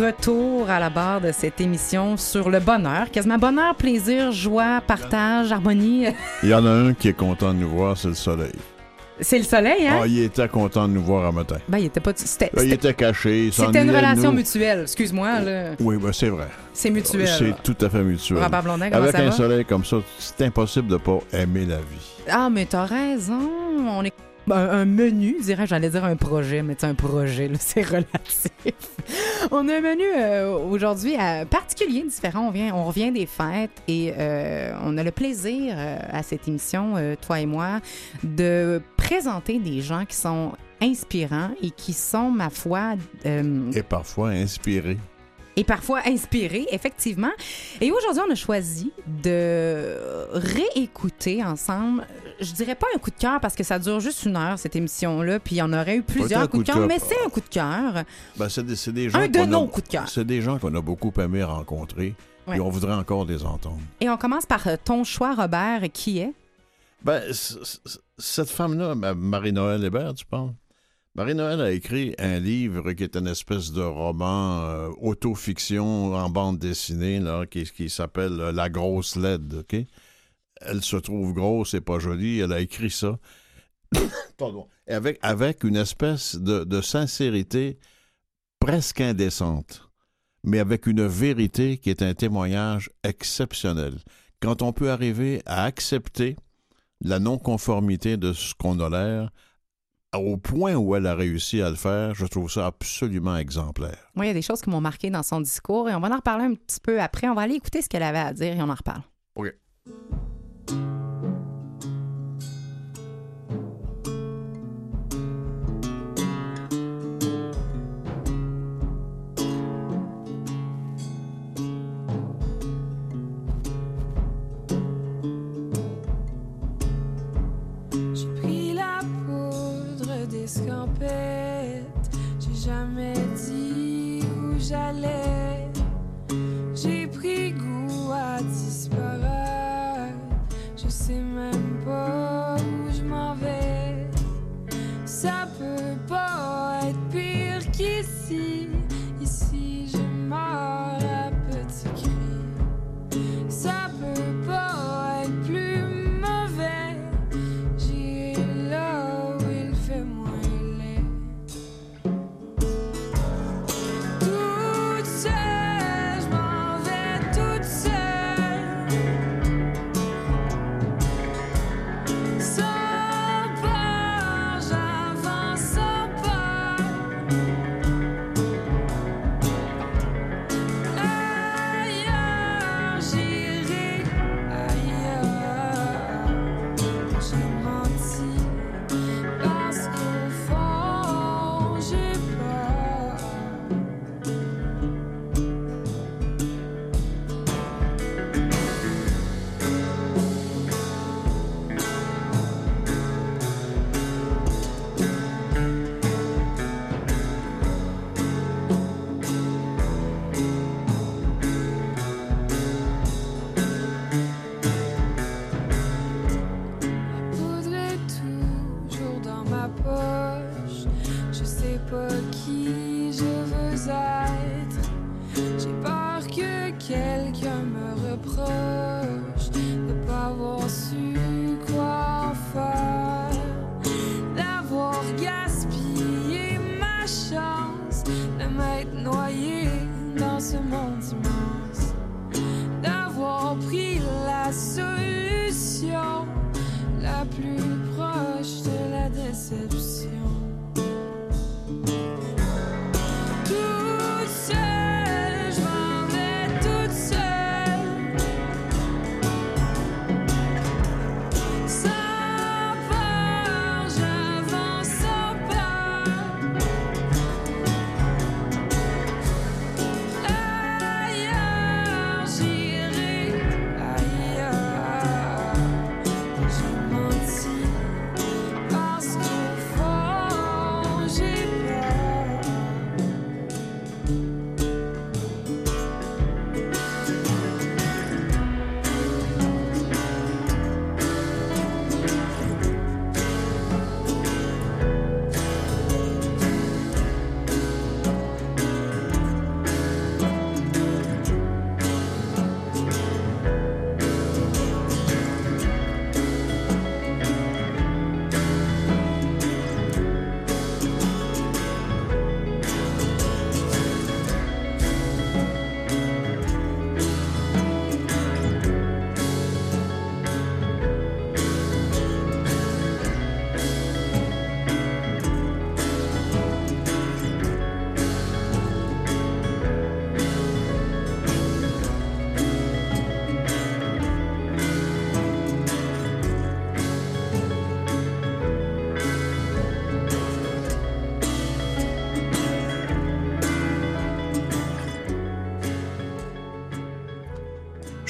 retour à la barre de cette émission sur le bonheur. Quasiment bonheur, plaisir, joie, partage, harmonie. Il y en a un qui est content de nous voir, c'est le soleil. C'est le soleil, hein? Ah, il était content de nous voir un matin. Ben, il était pas. C'était, Là, il était caché. c'était une relation mutuelle. Excuse-moi, là. Oui, ben, c'est vrai. C'est mutuel. C'est tout à fait mutuel. Robert Blondin, comment Avec ça un va? soleil comme ça, c'est impossible de pas aimer la vie. Ah, mais t'as raison. On est. Un, un menu, dirais j'allais dire un projet, mais c'est un projet, c'est relatif. on a un menu euh, aujourd'hui euh, particulier, différent. On, vient, on revient des fêtes et euh, on a le plaisir euh, à cette émission, toi et moi, de présenter des gens qui sont inspirants et qui sont, ma foi, Et parfois inspiré. et parfois inspiré, effectivement. Et aujourd'hui, on a choisi de réécouter ensemble. Je dirais pas un coup de cœur parce que ça dure juste une heure, cette émission-là, puis il y en aurait eu plusieurs coups de cœur, mais c'est un coup de cœur. Ben, c'est des, c'est des gens Un de nos coups de cœur. C'est des gens qu'on a beaucoup aimé rencontrer. Ouais. Et on voudrait encore les entendre. Et on commence par euh, ton choix, Robert, qui est? Ben, cette femme-là, ma- Marie-Noël Hébert, tu penses? Marie-Noël a écrit un livre qui est une espèce de roman euh, autofiction en bande dessinée là, qui, qui s'appelle euh, La grosse LED. OK? Elle se trouve grosse et pas jolie. Elle a écrit ça. Pardon. Et Avec, avec une espèce de, de sincérité presque indécente, mais avec une vérité qui est un témoignage exceptionnel. Quand on peut arriver à accepter la non-conformité de ce qu'on a l'air, au point où elle a réussi à le faire, je trouve ça absolument exemplaire. Moi, il y a des choses qui m'ont marqué dans son discours et on va en reparler un petit peu après. On va aller écouter ce qu'elle avait à dire et on en reparle. OK. Dit où j'allais.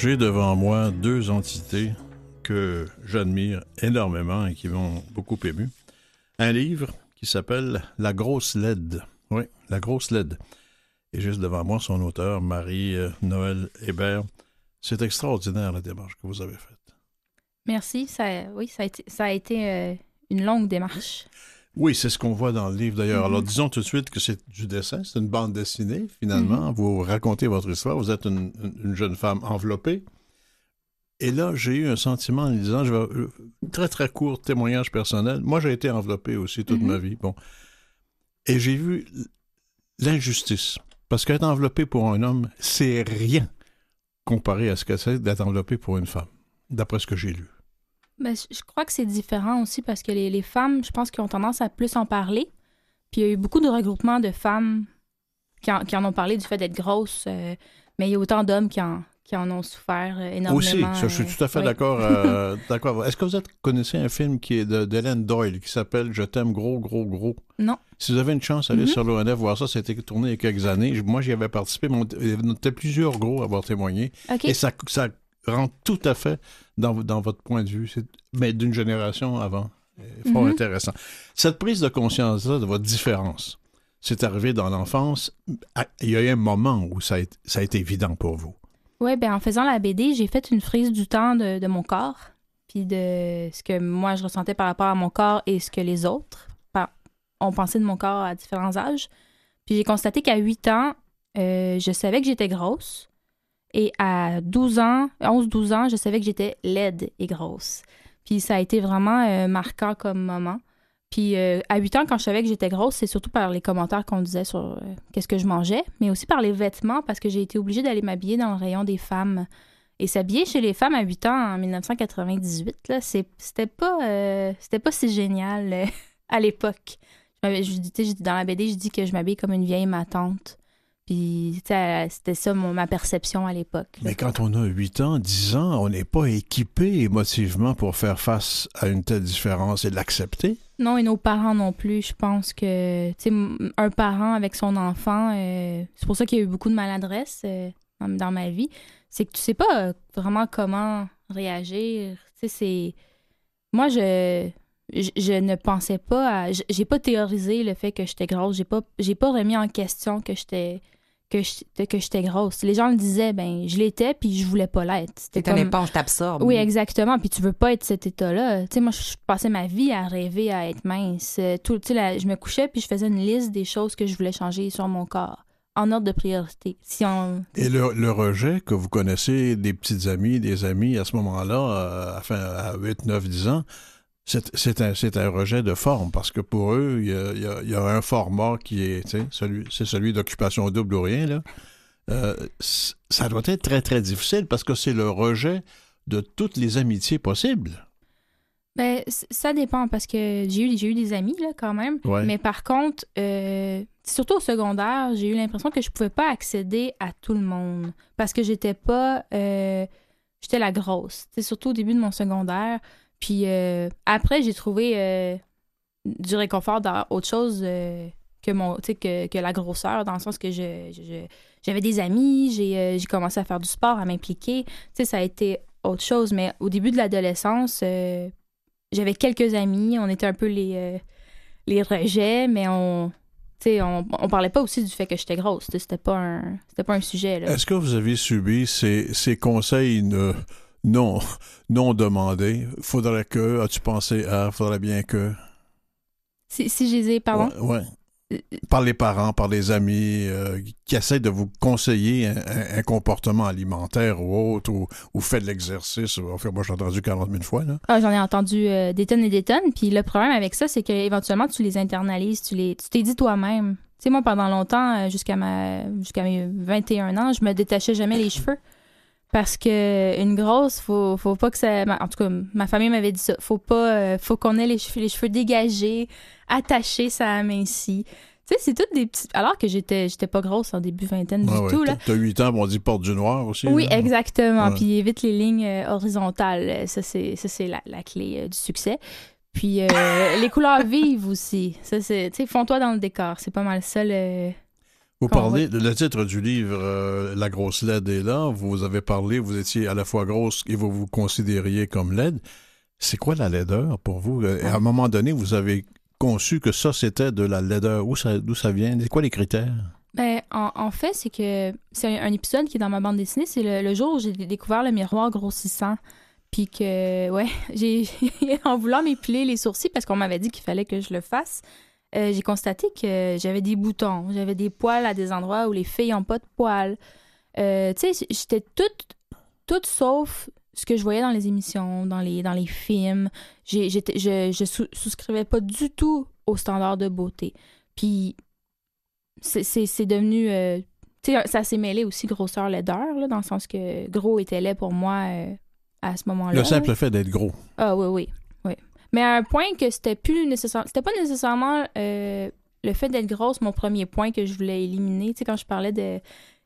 J'ai devant moi deux entités que j'admire énormément et qui m'ont beaucoup ému. Un livre qui s'appelle La grosse LED. Oui, La grosse LED. Et juste devant moi, son auteur, Marie-Noël Hébert. C'est extraordinaire la démarche que vous avez faite. Merci. Ça, oui, ça a été, euh, une longue démarche. Oui, c'est ce qu'on voit dans le livre d'ailleurs. Mhm. Alors disons tout de suite que c'est du dessin, c'est une bande dessinée finalement. Vous racontez votre histoire, vous êtes une, une- une jeune femme enveloppée. Et là, j'ai eu un sentiment en lisant, je vais, euh, très très court témoignage personnel. Moi, j'ai été enveloppé aussi toute Mhm. ma vie. Bon. Et j'ai vu l'injustice. Parce qu'être enveloppé pour un homme, c'est rien comparé à ce que c'est d'être enveloppé pour une femme, d'après ce que j'ai lu. Ben, je crois que c'est différent aussi parce que les, les femmes, je pense qu'ils ont tendance à plus en parler. Puis il y a eu beaucoup de regroupements de femmes qui en, qui en ont parlé du fait d'être grosses, euh, mais il y a autant d'hommes qui en, qui en ont souffert euh, énormément. Aussi, ça, je suis euh, tout à fait d'accord. euh, d'accord. Est-ce que vous êtes, connaissez un film qui est d'Hélène Doyle qui s'appelle Je t'aime gros, gros, gros? Non. Si vous avez une chance, allez Mhm. sur l'ONF voir ça. Ça a été tourné il y a quelques années. Moi, j'y avais participé. mais on- Il y en était plusieurs gros à avoir témoigné. OK. Et ça, ça rentre tout à fait dans, dans votre point de vue, mais d'une génération avant. C'est Fort Mhm. intéressant. Cette prise de conscience-là de votre différence, c'est arrivé dans l'enfance. À- Il y a eu un moment où ça a, été- ça a été évident pour vous. Oui, ben en faisant la BD, j'ai fait une frise du temps de, de mon corps, puis de ce que moi je ressentais par rapport à mon corps et ce que les autres ont pensé de mon corps à différents âges. Puis j'ai constaté qu'à 8 ans, euh, je savais que j'étais grosse. Et à 12 ans, 11-12 ans, je savais que j'étais laide et grosse. Puis ça a été vraiment euh, marquant comme moment. Puis euh, à 8 ans, quand je savais que j'étais grosse, c'est surtout par les commentaires qu'on disait sur euh, qu'est-ce que je mangeais, mais aussi par les vêtements, parce que j'ai été obligée d'aller m'habiller dans le rayon des femmes. Et s'habiller chez les femmes à 8 ans en 1998, là, c'est- c'était pas, c'était pas si génial à l'époque. Je Dans la BD, je dis que je m'habille comme une vieille ma tante. Puis, c'était ça mon- ma perception à l'époque. Mais quand on a 8 ans, 10 ans, on n'est pas équipé émotivement pour faire face à une telle différence et l'accepter. Non, et nos parents non plus. Je pense que, tu sais, un parent avec son enfant, euh, c'est pour ça qu'il y a eu beaucoup de maladresse euh, dans, dans ma vie. C'est que tu sais pas euh, vraiment comment réagir. Tu sais, c'est. Moi, je, je. je ne pensais pas à. J'ai pas théorisé le fait que j'étais grosse. J'ai pas, j'ai pas remis en question que j'étais. Que j'étais que j'étais grosse. Les gens le disaient, ben, je l'étais, puis je voulais pas l'être. C'était T'es une comme- éponge, t'absorbes. oui, exactement. Puis tu veux pas être cet état-là. Tu sais, moi, je passais ma vie à rêver à être mince. Tout, tu sais, je me couchais puis je faisais une liste des choses que je voulais changer sur mon corps, en ordre de priorité. Si on... Et le, le rejet que vous connaissez des petites amies, des amis à ce moment-là, euh, enfin, à 8, 9, 10 ans, c'est un, un rejet de forme parce que pour eux, il y a, il y a- il y a un format qui est, celui, c'est celui d'occupation double ou rien, là. Euh, ça doit être très, très difficile parce que c'est le rejet de toutes les amitiés possibles. Ben, ça dépend parce que j'ai eu, eu des amis, là, quand même. Ouais. Mais par contre, euh, surtout au secondaire, j'ai eu l'impression que je pouvais pas accéder à tout le monde parce que j'étais pas. euh, j'étais la grosse. C'est surtout au début de mon secondaire. Puis euh, après, j'ai trouvé euh, du réconfort dans autre chose euh, que, mon, que, que la grosseur, dans le sens que je, j'avais des amis, j'ai, j'ai commencé à faire du sport, à m'impliquer. Tu sais, ça a été autre chose. Mais au début de l'adolescence, j'avais quelques amis, on était un peu les, les rejets, mais on, on, on parlait pas aussi du fait que j'étais grosse. C'était pas un, c'était pas un sujet. Là. Est-ce que vous avez subi ces, ces conseils non, non demandés? Faudrait que, as-tu pensé à, faudrait bien que. Si, si je les ai, pardon? Ouais, ouais. Par les parents, par les amis euh, qui essaient de vous conseiller un, un- un comportement alimentaire ou autre, ou, ou fait de l'exercice. Enfin, moi, j'ai entendu 40 000 fois, là. Ah, j'en ai entendu euh, des tonnes et des tonnes. Puis le problème avec ça, c'est qu'éventuellement, tu les internalises, tu les, tu t'es dit toi-même. Tu sais, moi, pendant longtemps, euh, jusqu'à ma, jusqu'à mes 21 ans, je me détachais jamais les cheveux. Parce que une grosse, faut, faut pas que ça. En tout cas, ma famille m'avait dit ça. Faut pas, euh, faut qu'on ait les cheveux, les cheveux dégagés, attachés, ça amincit. Tu sais, c'est toutes des petites. Alors que j'étais, j'étais pas grosse en début vingtaine du ouais. tout, là. T'as 8 ans, on dit porte du noir aussi. Oui, là. exactement. Ouais. Puis évite les lignes euh, horizontales. Euh, Ça, c'est, ça, c'est la, la clé du succès. Puis euh, les couleurs vives aussi. Ça, c'est, tu sais, fonds-toi dans le décor. C'est pas mal ça le. Vous parlez, le titre du livre, euh, La grosse laide est là. Vous avez parlé, vous étiez à la fois grosse et vous vous considériez comme laide. C'est quoi la laideur pour vous? Euh, À un moment donné, vous avez conçu que ça, c'était de la laideur. Où ça, d'où ça vient? C'est quoi les critères? Ben, en, en fait, c'est que c'est un, un épisode qui est dans ma bande dessinée. C'est le, le jour où j'ai découvert le miroir grossissant. Puis que, ouais, j'ai, en voulant m'épiler les sourcils, parce qu'on m'avait dit qu'il fallait que je le fasse, euh, j'ai constaté que j'avais des boutons, j'avais des poils à des endroits où les filles n'ont pas de poils. Euh, tu sais, j'étais toute, toute sauf ce que je voyais dans les émissions, dans les, dans les films. J'étais, je, je sous- souscrivais pas du tout aux standards de beauté. Puis c'est, devenu. euh, tu sais, ça s'est mêlé aussi grosseur laideur, là, dans le sens que gros était laid pour moi à ce moment-là. Le simple fait d'être gros. Ah oui, oui. Mais à un point que c'était plus nécessaire. C'était pas nécessairement euh, le fait d'être grosse, mon premier point que je voulais éliminer. Tu sais, quand je parlais de.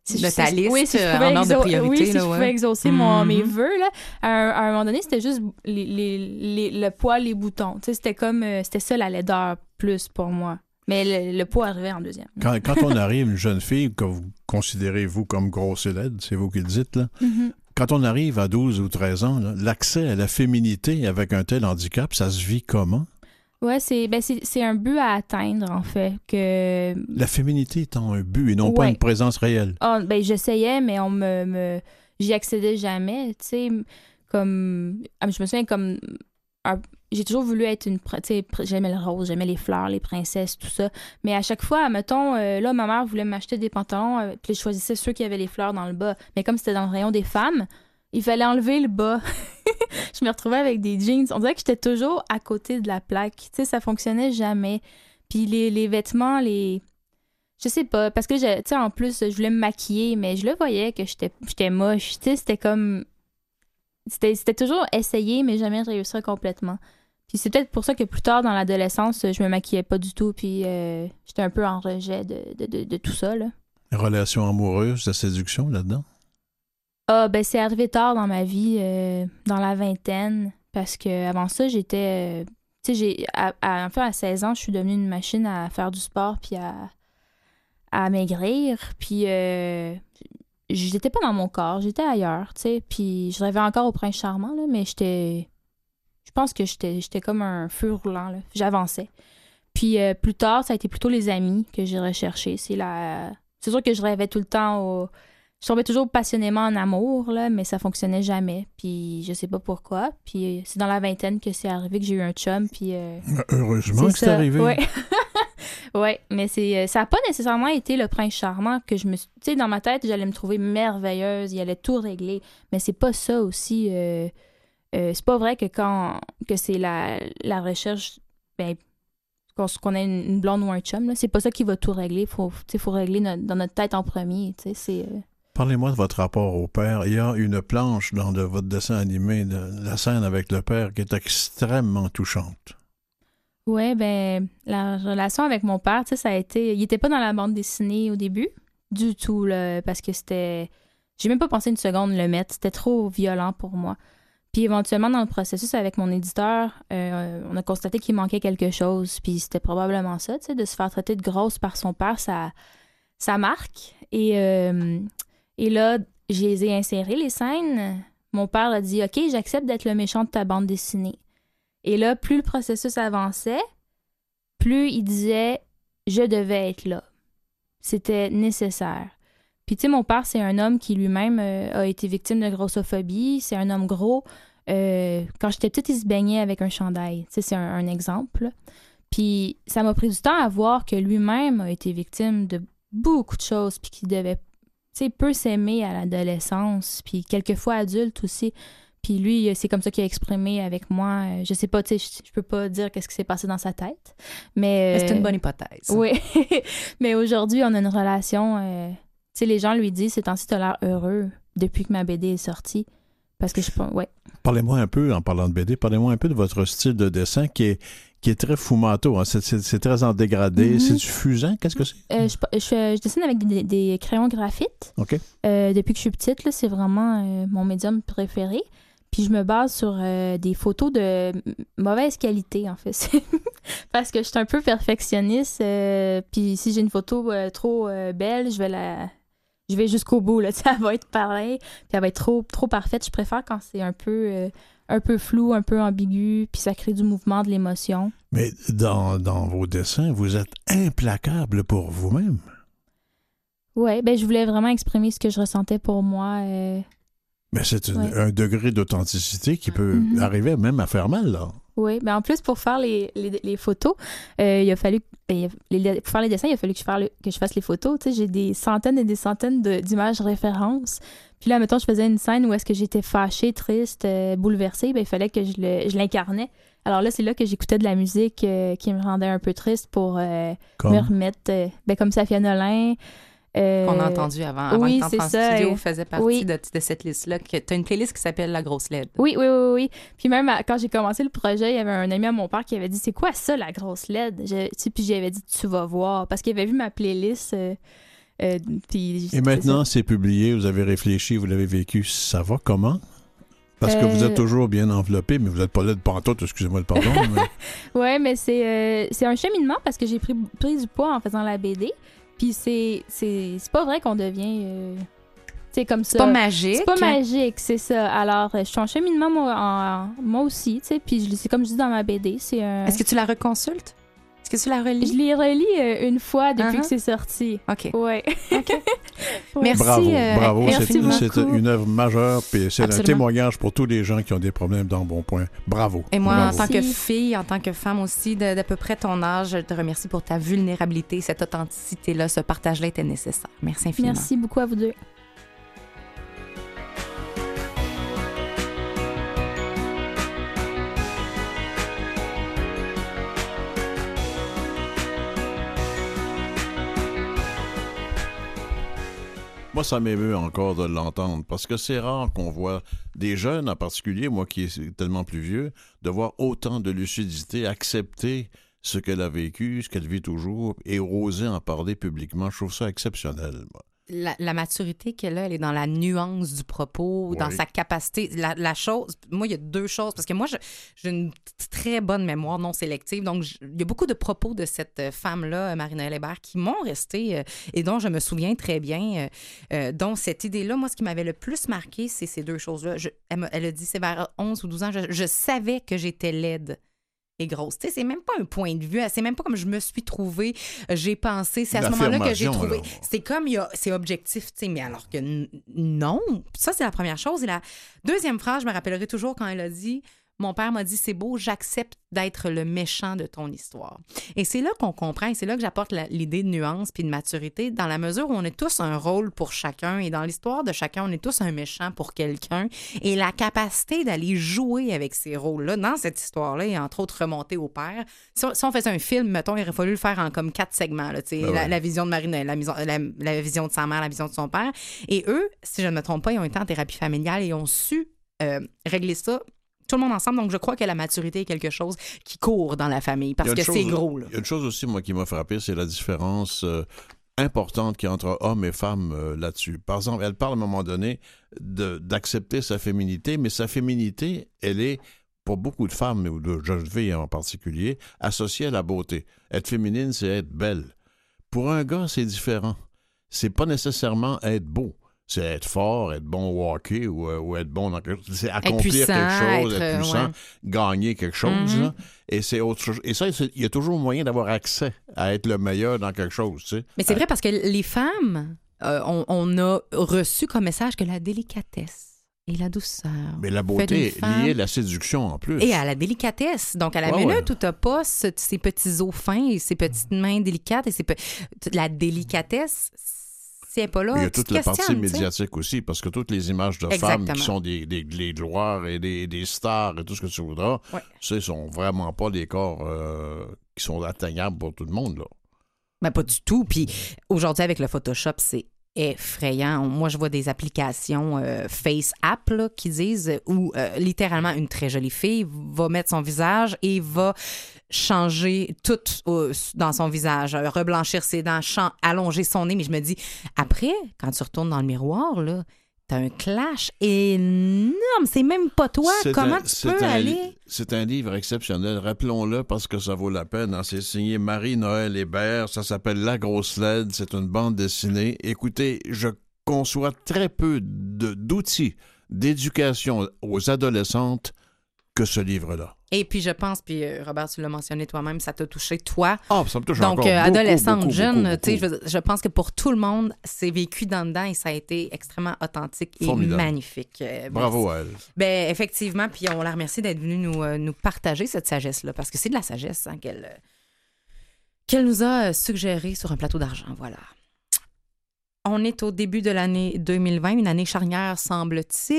De je- ta liste, oui, si je euh, pouvais en ordre de priorité, Oui, si là, je ouais. pouvais exaucer mon, Mhm. mes vœux, là. À un, à un moment donné, c'était juste les, les, les- le poids, les boutons. Tu sais, c'était comme. euh, c'était ça la laideur plus pour moi. Mais le, le poids arrivait en deuxième. Quand, quand on arrive, une jeune fille que vous considérez, vous, comme grosse et laide, c'est vous qui le dites, là. Mhm. Quand on arrive à 12 ou 13 ans, l'accès à la féminité avec un tel handicap, ça se vit comment? Ouais, c'est ben c'est c'est un but à atteindre, en fait. Que La féminité étant un but et non pas une présence réelle. Ah, ben, j'essayais, mais on me. me J'y accédais jamais. Tu sais, comme. ah, Je me souviens comme. un- J'ai toujours voulu être une. Tu sais, j'aimais le rose, j'aimais les fleurs, les princesses, tout ça. Mais à chaque fois, mettons, euh, là, ma mère voulait m'acheter des pantalons, euh, puis je choisissais ceux qui avaient les fleurs dans le bas. Mais comme c'était dans le rayon des femmes, il fallait enlever le bas. je me retrouvais avec des jeans. On dirait que j'étais toujours à côté de la plaque. Tu sais, ça fonctionnait jamais. Puis les, les vêtements, les. Je sais pas, parce que, tu sais, en plus, je voulais me maquiller, mais je le voyais que j'étais moche. Tu sais, c'était comme. C'était c'était toujours essayer, mais jamais réussir complètement. Puis c'est peut-être pour ça que plus tard, dans l'adolescence, je me maquillais pas du tout, puis euh, j'étais un peu en rejet de, de, de, de tout ça, là. Relation amoureuse, la séduction là-dedans? Ah, ben c'est arrivé tard dans ma vie, euh, dans la vingtaine, parce que avant ça, j'étais. euh, tu sais, j'ai. À, à, enfin, à 16 ans, je suis devenue une machine à faire du sport puis à, à maigrir. Puis euh, j'étais pas dans mon corps, j'étais ailleurs, tu sais. Puis je rêvais encore au prince charmant, là, mais j'étais. Je pense que j'étais j'étais comme un feu roulant, là. J'avançais. Puis euh, plus tard, ça a été plutôt les amis que j'ai recherchés. C'est la. C'est sûr que je rêvais tout le temps au je tombais toujours passionnément en amour, là, mais ça fonctionnait jamais. Puis je sais pas pourquoi. Puis c'est dans la vingtaine que c'est arrivé que j'ai eu un chum. Puis euh, Heureusement que c'est arrivé. Ouais. ouais, mais c'est euh, ça a pas nécessairement été le prince charmant que je me suis- tu sais dans ma tête, j'allais me trouver merveilleuse, il allait tout régler, mais c'est pas ça aussi euh, euh, c'est pas vrai que quand que c'est la, la recherche ben qu'on qu'on ait une, une blonde ou un chum là, c'est pas ça qui va tout régler, faut faut régler dans notre tête en premier, c'est euh, Parlez-moi de votre rapport au père. Il y a une planche dans le- votre dessin animé de la scène avec le père qui est extrêmement touchante. Ouais, ben, la relation avec mon père, tu sais, ça a été. Il était pas dans la bande dessinée au début, du tout, là, parce que c'était. J'ai même pas pensé une seconde le mettre. C'était trop violent pour moi. Puis éventuellement, dans le processus avec mon éditeur, euh, on a constaté qu'il manquait quelque chose. Puis c'était probablement ça, tu sais, de se faire traiter de grosse par son père, ça, marque. Et, euh, et là, je les ai insérés, les scènes. Mon père a dit Ok, j'accepte d'être le méchant de ta bande dessinée. Et là, plus le processus avançait, plus il disait je devais être là. C'était nécessaire. Puis tu sais, mon père, c'est un homme qui lui-même euh, a été victime de grossophobie. C'est un homme gros. Euh, quand j'étais petite, il se baignait avec un chandail. Tu sais, c'est un, un exemple. Puis ça m'a pris du temps à voir que lui-même a été victime de beaucoup de choses, puis qu'il devait, tu sais, peu s'aimer à l'adolescence, puis quelquefois adulte aussi. Puis lui, c'est comme ça qu'il a exprimé avec moi. Euh, Je sais pas, tu sais, je, je peux pas dire qu'est-ce qui s'est passé dans sa tête. Mais, C'est euh, une bonne hypothèse. Oui. mais aujourd'hui, on a une relation. Sais, les gens lui disent ces temps-ci, t'as l'air heureux depuis que ma BD est sortie. Parce que je pense. Ouais. Parlez-moi un peu, en parlant de BD, parlez-moi un peu de votre style de dessin qui est, qui est très fumato. Hein. C'est, c'est- c'est très en dégradé. Mhm. C'est du fusain? Qu'est-ce que c'est? Euh, je, je, dessine avec des, des crayons graphite. OK. Euh, depuis que je suis petite, là, c'est vraiment euh, mon médium préféré. Puis je me base sur des photos de mauvaise qualité, en fait. C'est- Parce que je suis un peu perfectionniste. puis si j'ai une photo trop belle, je vais la. Je vais jusqu'au bout, là. Elle va être pareille. Puis elle va être trop, trop parfaite. Je préfère quand c'est un peu, euh, un peu flou, un peu ambigu. Puis ça crée du mouvement, de l'émotion. Mais dans, dans vos dessins, vous êtes implacable pour vous-même. Ouais, ben je voulais vraiment exprimer ce que je ressentais pour moi. euh, Mais c'est Ouais. un degré d'authenticité qui peut Mhm. arriver même à faire mal, là. Oui, mais en plus, pour faire les, les, les photos, euh, il a fallu. Ben, les- pour faire les dessins, il a fallu que je, fasse le- que je fasse les photos. Tu sais, j'ai des centaines et des centaines de- d'images références. Puis là, mettons, je faisais une scène où est-ce que j'étais fâchée, triste, euh, bouleversée, ben, il fallait que je l'incarnais. Alors là, c'est là que j'écoutais de la musique euh, qui me rendait un peu triste pour euh, me remettre. ben, comme Safia Nolin. Euh, qu'on a entendu avant, avant oui, que en ça, studio, euh, faisait partie oui. de, de cette liste-là. Tu as une playlist qui s'appelle La Grosse LED. Oui, oui, oui, oui. Puis même à- quand j'ai commencé le projet, il y avait un ami à mon père qui avait dit C'est quoi ça, la grosse LED Je- tu sais, Puis j'avais dit Tu vas voir. Parce qu'il avait vu ma playlist. euh, euh, puis Et maintenant, c'est publié, vous avez réfléchi, vous l'avez vécu. Ça va comment? Parce que vous êtes toujours bien enveloppé, mais vous n'êtes pas là de pantoute, excusez-moi le pardon. mais- Ouais, mais c'est euh, c'est un cheminement parce que j'ai pris, pris du poids en faisant la BD. Puis c'est c'est c'est pas vrai qu'on devient. euh, tu sais, comme ça. C'est pas magique. C'est pas magique, c'est ça. Alors, euh, je suis en cheminement, moi, en- moi aussi, tu sais. Puis c'est comme je dis dans ma BD, c'est un. Est-ce que tu la reconsultes? Est-ce que tu la Je relis? l'ai relis euh, une fois depuis Uh-huh. que c'est sorti. OK. Ouais. Ouais. Merci. bravo, euh, bravo. merci C'est beaucoup. c'est une œuvre majeure, puis c'est un témoignage pour tous les gens qui ont des problèmes dans Bon Point. Bravo. Et moi, bravo. en tant que fille, en tant que femme aussi, de- d'à peu près ton âge, je te remercie pour ta vulnérabilité, cette authenticité-là, ce partage-là était nécessaire. Merci infiniment. Merci beaucoup à vous deux. Moi, ça m'émeut encore de l'entendre parce que c'est rare qu'on voit des jeunes, en particulier, moi qui est tellement plus vieux, de voir autant de lucidité, accepter ce qu'elle a vécu, ce qu'elle vit toujours et oser en parler publiquement. Je trouve ça exceptionnel. moi. La, la maturité qu'elle a, elle est dans la nuance du propos, Oui. dans sa capacité. La, la chose, moi, il y a deux choses, parce que moi, j'ai une très bonne mémoire non sélective, donc je- il y a beaucoup de propos de cette euh, femme-là, euh, Marina Hébert, qui m'ont resté euh, et dont je me souviens très bien. euh, dont cette idée-là, moi, ce qui m'avait le plus marqué, c'est ces deux choses-là. Elle, a dit, c'est vers 11 ou 12 ans, je, je savais que j'étais laide et grosse. Tu sais, c'est même pas un point de vue, c'est même pas comme je me suis trouvée, euh, j'ai pensé, c'est à ce moment-là que j'ai trouvé. C'est comme, c'est objectif, tu sais, mais alors que non. Ça, c'est la première chose. Et la deuxième phrase, je me rappellerai toujours quand elle a dit Mon père m'a dit, c'est beau, j'accepte d'être le méchant de ton histoire. Et c'est là qu'on comprend, et c'est là que j'apporte l'idée de nuance puis de maturité, dans la mesure où on est tous un rôle pour chacun, et dans l'histoire de chacun, on est tous un méchant pour quelqu'un. Et la capacité d'aller jouer avec ces rôles-là, dans cette histoire-là, et entre autres remonter au père. Si on, si on faisait un film, mettons, il aurait fallu le faire en comme quatre segments. Là, Ben la, ouais. la vision de Marine, la, maison- la, la vision de sa mère, la vision de son père. Et eux, si je ne me trompe pas, ils ont été en thérapie familiale et ont su euh, régler ça tout le monde ensemble. Donc, je crois que la maturité est quelque chose qui court dans la famille parce que c'est gros. Là. Il y a une chose aussi, moi, qui m'a frappé, c'est la différence euh, importante qu'il y a entre hommes et femmes euh, là-dessus. Par exemple, elle parle à un moment donné d'accepter sa féminité, mais sa féminité, elle est, pour beaucoup de femmes, ou de jeunes filles en particulier, associée à la beauté. Être féminine, c'est être belle. Pour un gars, c'est différent. C'est pas nécessairement être beau. C'est être fort, être bon au hockey ou, euh, ou être bon dans quelque chose. C'est accomplir puissant, quelque chose, être, être, euh, puissant, ouais. gagner quelque chose. Mhm. là. Et c'est autre. Et ça, il y a toujours moyen d'avoir accès à être le meilleur dans quelque chose, tu sais. Mais c'est vrai parce que les femmes, euh, on, on a reçu comme message que la délicatesse et la douceur. Mais la beauté est liée à la séduction en plus. Et à la délicatesse. Donc, à la Ouais, minute ouais. où t'as pas ce- ces petits os fins et ces petites mains délicates et ces pe- la délicatesse, pas là, Il y a toute te la partie médiatique aussi, parce que toutes les images de femmes qui sont des, des, des gloires et des, des stars et tout ce que tu voudras, Ouais. ce sont vraiment pas des corps euh, qui sont atteignables pour tout le monde. Là. Ben, pas du tout. Puis aujourd'hui, avec le Photoshop, c'est effrayant. Moi, je vois des applications euh, Face App qui disent euh, où euh, littéralement une très jolie fille va mettre son visage et va changer tout dans son visage, reblanchir ses dents, allonger son nez. Mais je me dis, après, quand tu retournes dans le miroir, là, T'as un clash énorme. C'est même pas toi. Comment un- tu peux un aller? C'est un livre exceptionnel. Rappelons-le parce que ça vaut la peine. hein. C'est signé Marie-Noël Hébert. Ça s'appelle La Grosse LED. C'est une bande dessinée. Écoutez, je conçois très peu de- d'outils d'éducation aux adolescentes que ce livre-là. Et puis je pense, puis euh, Robert, tu l'as mentionné toi-même, ça t'a touché toi. Ah, ça me touche Donc, encore. euh, beaucoup, adolescente, beaucoup, jeune, tu sais, je, pense que pour tout le monde, c'est vécu dans dedans et ça a été extrêmement authentique et Formidable. magnifique. Euh, Bravo à elle. Ben, effectivement, puis on la remercie d'être venue nous, euh, nous partager cette sagesse-là, parce que c'est de la sagesse hein, qu'elle nous a euh, suggéré sur un plateau d'argent. Voilà. On est au début de l'année 2020, une année charnière, semble-t-il.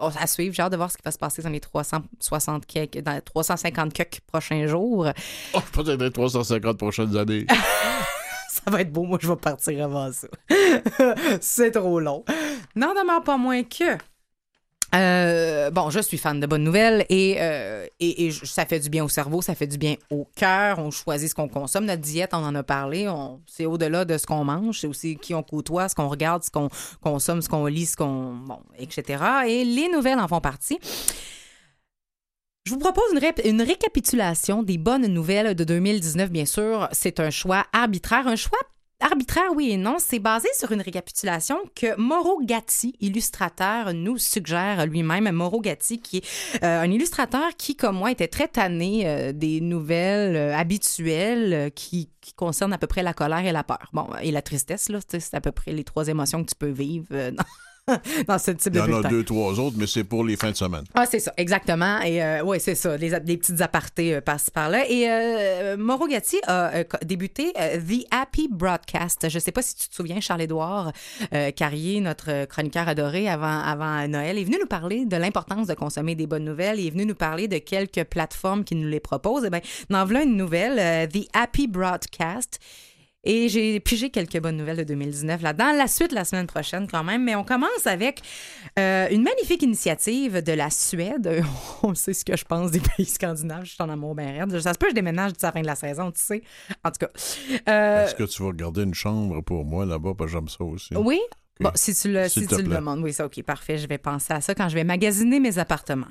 À suivre, j'ai hâte de voir ce qui va se passer dans les 360 quelques- dans les 350 quelques prochains jours. Oh, peut-être les 350 prochaines années. Ça va être beau, moi je vais partir avant ça. c'est trop long. N'en demeure pas moins que. Euh, bon, je suis fan de bonnes nouvelles et, euh, et, ça fait du bien au cerveau, ça fait du bien au cœur. On choisit ce qu'on consomme. Notre diète, on en a parlé. C'est au-delà de ce qu'on mange, c'est aussi qui on côtoie, ce qu'on regarde, ce qu'on consomme, ce qu'on lit, ce qu'on. Bon, etc. Et les nouvelles en font partie. Je vous propose une, une récapitulation des bonnes nouvelles de 2019, bien sûr. C'est un choix arbitraire. Un choix arbitraire, oui et non. C'est basé sur une récapitulation que Mauro Gatti, illustrateur, nous suggère lui-même. Mauro Gatti, qui est euh, un illustrateur qui, comme moi, était très tanné euh, des nouvelles euh, habituelles qui, concernent à peu près la colère et la peur. Bon, et la tristesse, là, c'est à peu près les trois émotions que tu peux vivre dans ce type Il y de en a deux, trois autres, mais c'est pour les fins de semaine. Ah, c'est ça, exactement. Et euh, oui, c'est ça, les, les petites apartés euh, par-ci par-là. Et euh, Mauro Gatti a euh, débuté euh, The Happy Broadcast. Je ne sais pas si tu te souviens, Charles-Édouard euh, Carrier, notre chroniqueur adoré avant, avant Noël, est venu nous parler de l'importance de consommer des bonnes nouvelles. Il est venu nous parler de quelques plateformes qui nous les proposent. Eh bien, en voilà une nouvelle, The Happy Broadcast. Et j'ai pigé quelques bonnes nouvelles de 2019 là-dedans. La suite la semaine prochaine quand même. Mais on commence avec euh, une magnifique initiative de la Suède. On sait ce que je pense des pays scandinaves. Je suis en amour bien raide. Ça se peut que je déménage d'ici la fin de la saison, tu sais. En tout cas. Euh, Est-ce que tu vas garder une chambre pour moi là-bas? Parce que j'aime ça aussi. oui? Bon, si tu le, si tu le demandes. Oui, ça, OK, parfait. Je vais penser à ça quand je vais magasiner mes appartements.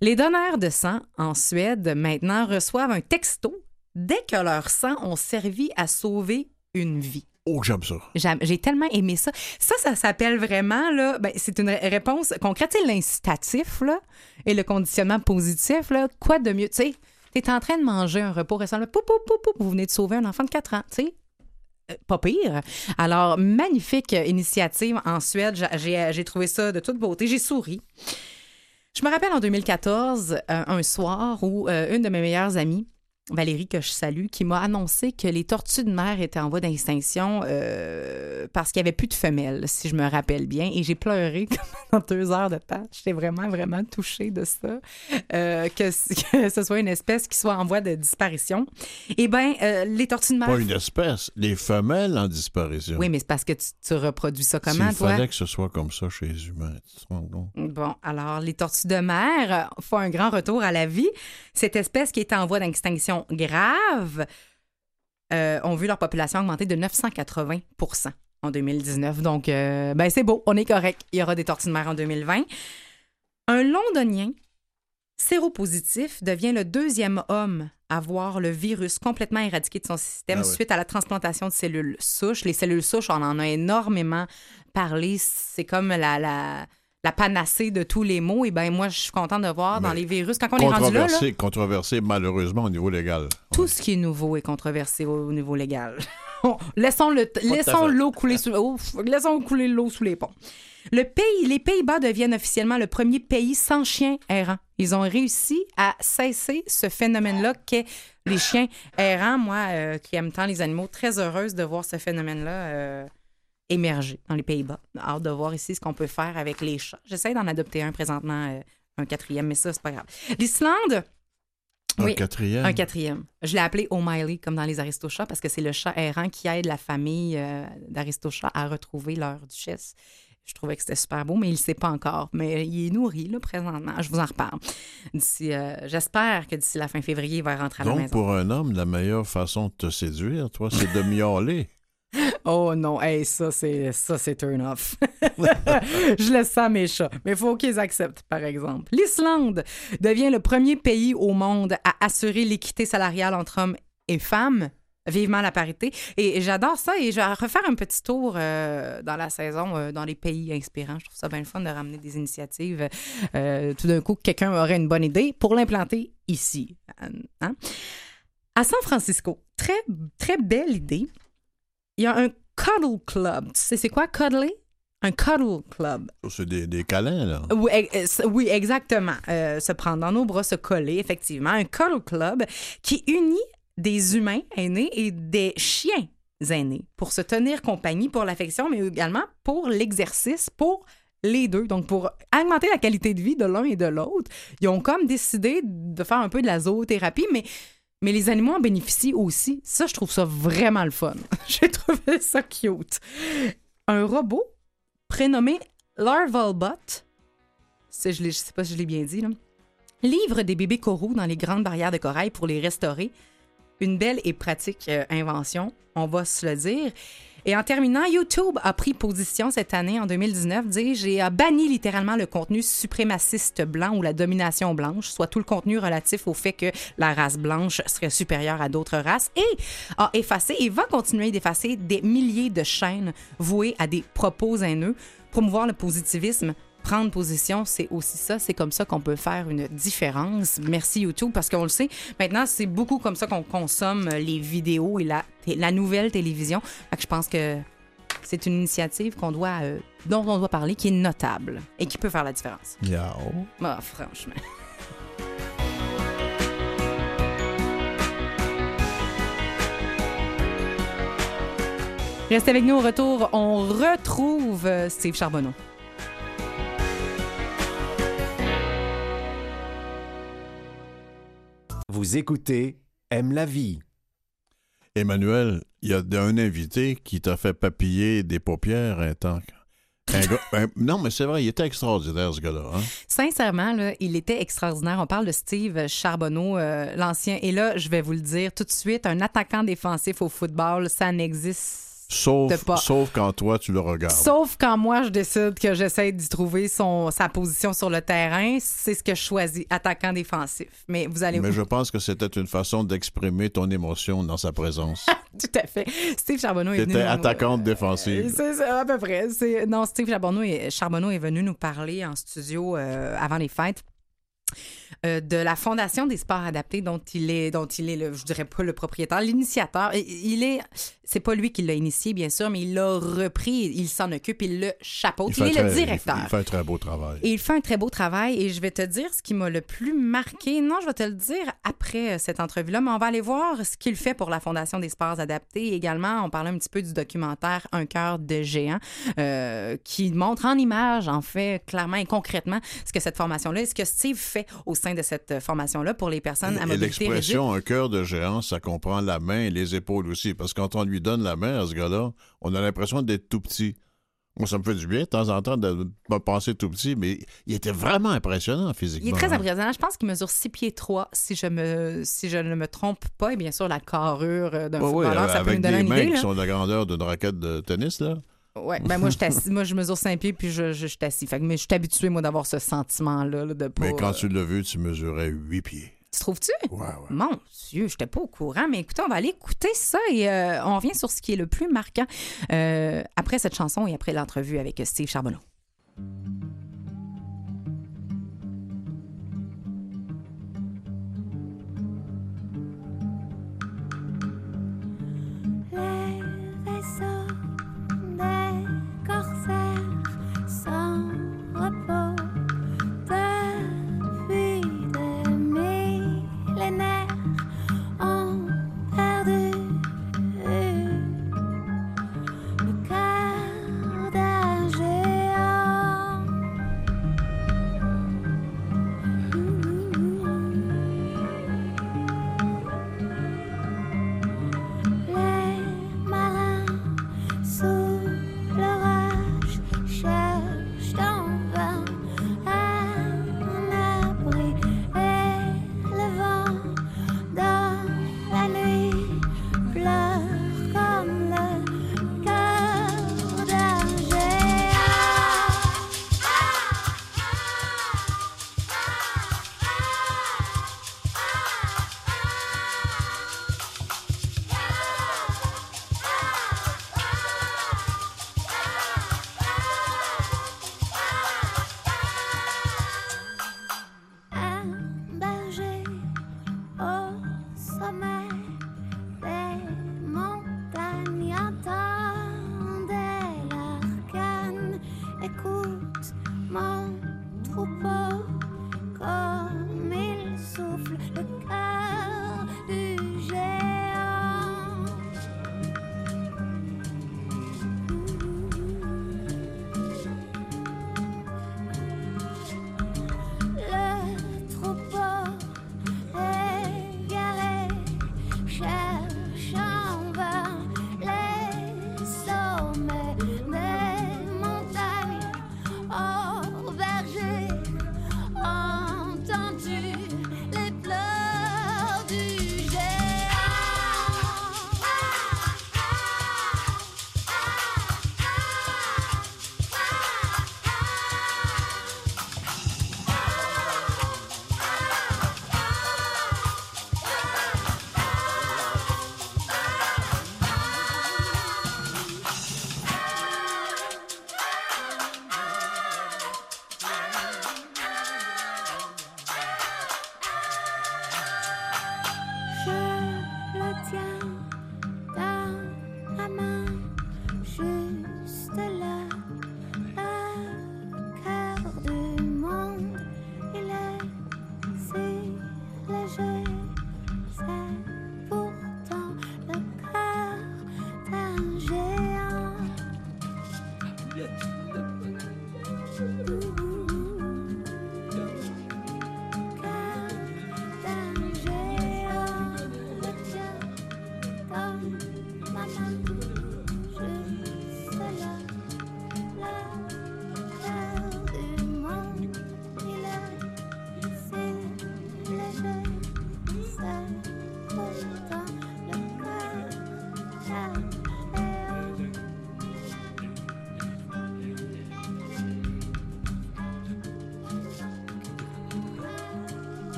Les donneurs de sang en Suède, maintenant, reçoivent un texto dès que leur sang ont servi à sauver une vie. Oh, j'aime ça. J'ai tellement aimé ça. Ça, ça s'appelle vraiment, là, ben, c'est une ré- réponse concrète. L'incitatif, là, et le conditionnement positif, là, quoi de mieux? Tu sais, t'es en train de manger un repas récent, là, pou, pou, pou, pou, vous venez de sauver un enfant de 4 ans, tu sais. Euh, Pas pire. Alors, magnifique euh, initiative en Suède. J'ai- J'ai j'ai trouvé ça de toute beauté. J'ai souri. Je me rappelle en 2014, euh, un soir où euh, une de mes meilleures amies, Valérie, que je salue, qui m'a annoncé que les tortues de mer étaient en voie d'extinction euh, parce qu'il n'y avait plus de femelles, si je me rappelle bien. Et j'ai pleuré pendant deux heures de temps. J'étais vraiment, vraiment touchée de ça. Euh, que, ce soit une espèce qui soit en voie de disparition. Eh bien, euh, les tortues de mer. Pas une espèce. Les femelles en disparition. Oui, mais c'est parce que tu, tu reproduis ça comment, toi? fallait que ce soit comme ça chez les humains. Bon, alors, les tortues de mer font un grand retour à la vie. Cette espèce qui était en voie d'extinction grave euh, ont vu leur population augmenter de 980% en 2019. Donc, euh, ben c'est beau, on est correct. Il y aura des tortues de mer en 2020. Un londonien séropositif devient le deuxième homme à voir le virus complètement éradiqué de son système Ah ouais. suite à la transplantation de cellules souches. Les cellules souches, on en a énormément parlé. C'est comme la, la, la panacée de tous les maux. Et ben moi, je suis contente de voir dans Mais les virus, quand on est rendu là, là, Controversé, controversé malheureusement au niveau légal. tout ce qui est nouveau est controversé au, au niveau légal. laissons le, laissons l'eau couler sous, ouf, laissons couler l'eau sous les ponts. Le pays, les Pays-Bas deviennent officiellement le premier pays sans chiens errants. Ils ont réussi à cesser ce phénomène-là qu'est les chiens errants. Moi, euh, qui aime tant les animaux, très heureuse de voir ce phénomène-là euh, émerger dans les Pays-Bas. Hâte de voir ici ce qu'on peut faire avec les chats. J'essaie d'en adopter un présentement, euh, un quatrième, mais ça, c'est pas grave. L'Islande, Un Oui, quatrième? un quatrième. Je l'ai appelé O'Malley, comme dans les Aristochats, parce que c'est le chat errant qui aide la famille euh, d'Aristochats à retrouver leur duchesse. Je trouvais que c'était super beau, mais il ne sait pas encore. Mais il est nourri, là, présentement. Je vous en reparle. D'ici, euh, J'espère que d'ici la fin février, il va rentrer à la Donc, maison. pour un homme, la meilleure façon de te séduire, toi, c'est de miauler. Oh non, hey, ça, c'est ça, c'est turn off. Je laisse ça à mes chats. Mais il faut qu'ils acceptent, par exemple. L'Islande devient le premier pays au monde à assurer l'équité salariale entre hommes et femmes. Vivement la parité. Et j'adore ça. Et je vais refaire un petit tour euh, dans la saison euh, dans les pays inspirants. Je trouve ça bien le fun de ramener des initiatives. Euh, tout d'un coup, quelqu'un aurait une bonne idée pour l'implanter ici. Hein? À San Francisco, très, très belle idée. Il y a un cuddle club. Tu sais, c'est quoi cuddler? Un cuddle club. C'est des, des câlins, là. Oui, ex- oui, exactement. Euh, se prendre dans nos bras, se coller, effectivement. Un cuddle club qui unit des humains aînés et des chiens aînés pour se tenir compagnie pour l'affection, mais également pour l'exercice, pour les deux. Donc, pour augmenter la qualité de vie de l'un et de l'autre, ils ont comme décidé de faire un peu de la zoothérapie, mais mais les animaux en bénéficient aussi. Ça, je trouve ça vraiment le fun. J'ai trouvé ça cute. Un robot prénommé Larvalbot, je ne sais pas si je l'ai bien dit, livre des bébés coraux dans les grandes barrières de corail pour les restaurer. Une belle et pratique euh, invention, on va se le dire. Et en terminant, YouTube a pris position cette année, en 2019, dis-je, et a banni littéralement le contenu suprémaciste blanc ou la domination blanche, soit tout le contenu relatif au fait que la race blanche serait supérieure à d'autres races, et a effacé et va continuer d'effacer des milliers de chaînes vouées à des propos haineux, promouvoir le positivisme. Prendre position, c'est aussi ça. C'est comme ça qu'on peut faire une différence. Merci YouTube, parce qu'on le sait. Maintenant, c'est beaucoup comme ça qu'on consomme les vidéos et la, la nouvelle télévision. Fait que je pense que c'est une initiative qu'on doit, euh, dont on doit parler, qui est notable et qui peut faire la différence. Miaou. Ah, franchement. Restez avec nous au retour. On retrouve euh, Steve Charbonneau. Vous écoutez Aime la vie. Emmanuel, il y a un invité qui t'a fait papiller des paupières un temps. Un gars- un- non, mais c'est vrai, il était extraordinaire, ce gars-là. hein. Sincèrement, là, il était extraordinaire. On parle de Steve Charbonneau, euh, l'ancien. Et là, je vais vous le dire tout de suite, un attaquant défensif au football, ça n'existe Sauf, pas. sauf quand toi, tu le regardes. Sauf quand moi, je décide que j'essaie d'y trouver son, sa position sur le terrain, c'est ce que je choisis, attaquant défensif. Mais vous allez Mais je pense que c'était une façon d'exprimer ton émotion dans sa présence. Tout à fait. Steve Charbonneau est venu... Nous- attaquante Euh, défensive. C'est ça, à peu près. C'est- Non, Steve Charbonneau est... Charbonneau est venu nous parler en studio euh, avant les fêtes. Euh, de la Fondation des sports adaptés dont il est, dont il est le, je dirais pas le propriétaire, l'initiateur. Il est, c'est pas lui qui l'a initié, bien sûr, mais il l'a repris, il s'en occupe, il le chapeaute. Il, est le directeur. Il fait un très beau travail. Et il fait un très beau travail et je vais te dire ce qui m'a le plus marqué. Non, je vais te le dire après euh, cette entrevue-là, mais on va aller voir ce qu'il fait pour la Fondation des sports adaptés. Également, on parlait un petit peu du documentaire Un cœur de géant euh, qui montre en images, en fait, clairement et concrètement ce que cette formation-là ce que Steve fait au sein de cette euh, formation-là pour les personnes à Et mobilité réduite. l'expression un cœur de géant, ça comprend la main et les épaules aussi. Parce que quand on lui donne la main à ce gars-là, on a l'impression d'être tout petit. Moi, ça me fait du bien de temps en temps de me penser tout petit, mais il était vraiment impressionnant physiquement. Il est très hein. impressionnant. Je pense qu'il mesure 6 pieds 3, si je, me, si je ne me trompe pas. Et bien sûr, la carrure euh, d'un footballeur, ça peut avec nous donner des une mains idée. qui là. sont de la grandeur d'une raquette de tennis, là. Ouais, ben moi je, moi, je mesure 5 pieds puis je, je, je suis assis. Fait que, mais je suis habitué, moi, d'avoir ce sentiment-là. là, de pas, Mais quand euh, tu l'as vu, tu mesurais huit pieds. Tu trouves-tu? Ouais, ouais. Mon Dieu, j'étais pas au courant. Mais écoutez, on va aller écouter ça et euh, on revient sur ce qui est le plus marquant euh, après cette chanson et après l'entrevue avec Steve Charbonneau.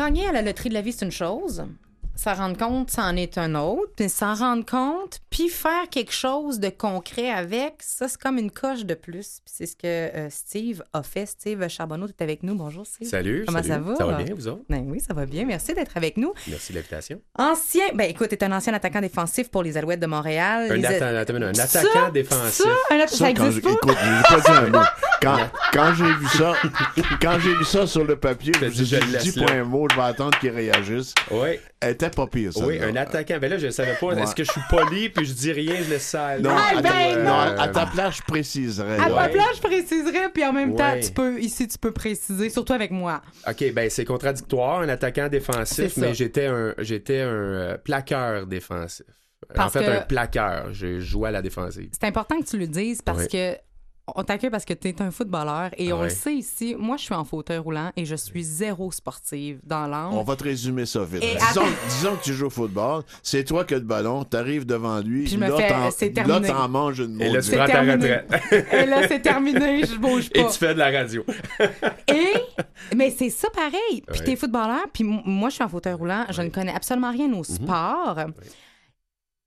Gagner à la loterie de la vie, c'est une chose. S'en rendre compte, c'en est un autre. Puis s'en rendre compte, puis faire quelque chose de concret avec, ça, c'est comme une coche de plus. Puis c'est ce que euh, Steve a fait. Steve Charbonneau, tu es avec nous. Bonjour, Steve. Salut. Comment salut. ça va? Ça va bien, vous autres? Ben oui, ça va bien. Merci d'être avec nous. Merci de l'invitation. Ancien, ben écoute, tu es un ancien attaquant défensif pour les Alouettes de Montréal. Un, Les- atta- attends une minute, un Ça, attaquant défensif. Ça, un atta- ça, quand existe j'ai- pas? écoute, j'ai pas dit un mot. Quand, quand j'ai vu ça, quand j'ai vu ça sur le papier, je me suis dit, je pas un mot, je vais attendre qu'il réagisse. Oui, Elle était pas pire, ça. oui, un attaquant. Ben là, je savais pas. Ouais. Est-ce que je suis poli puis je dis rien, je laisse ça aller? Non, Ah, à, ben ta, non. non, à ta place, je préciserais. À Ouais. place, je préciserais, puis en même temps, tu peux, ici, tu peux préciser, surtout avec moi. OK, ben c'est contradictoire, un attaquant défensif, mais j'étais un, j'étais un euh, plaqueur défensif. Euh, Parce en fait, que- un plaqueur. Je jouais à la défensive. C'est important que tu le dises parce Ouais. que on t'accueille parce que tu es un footballeur et on Ouais. le sait ici. Moi, je suis en fauteuil roulant et je suis zéro sportive dans l'âme. On va te résumer ça vite. Et Disons, que tu joues au football, c'est toi qui as le ballon, t'arrives devant lui, Puis je me là, fais- t'en- manges une Et là, tu prends ta terminé. retraite. Et là, c'est terminé, je bouge Et pas. tu fais de la radio. Et, mais c'est ça pareil. Puis Ouais. t'es footballeur, puis moi, je suis en fauteuil roulant. Je ne connais absolument rien au sport.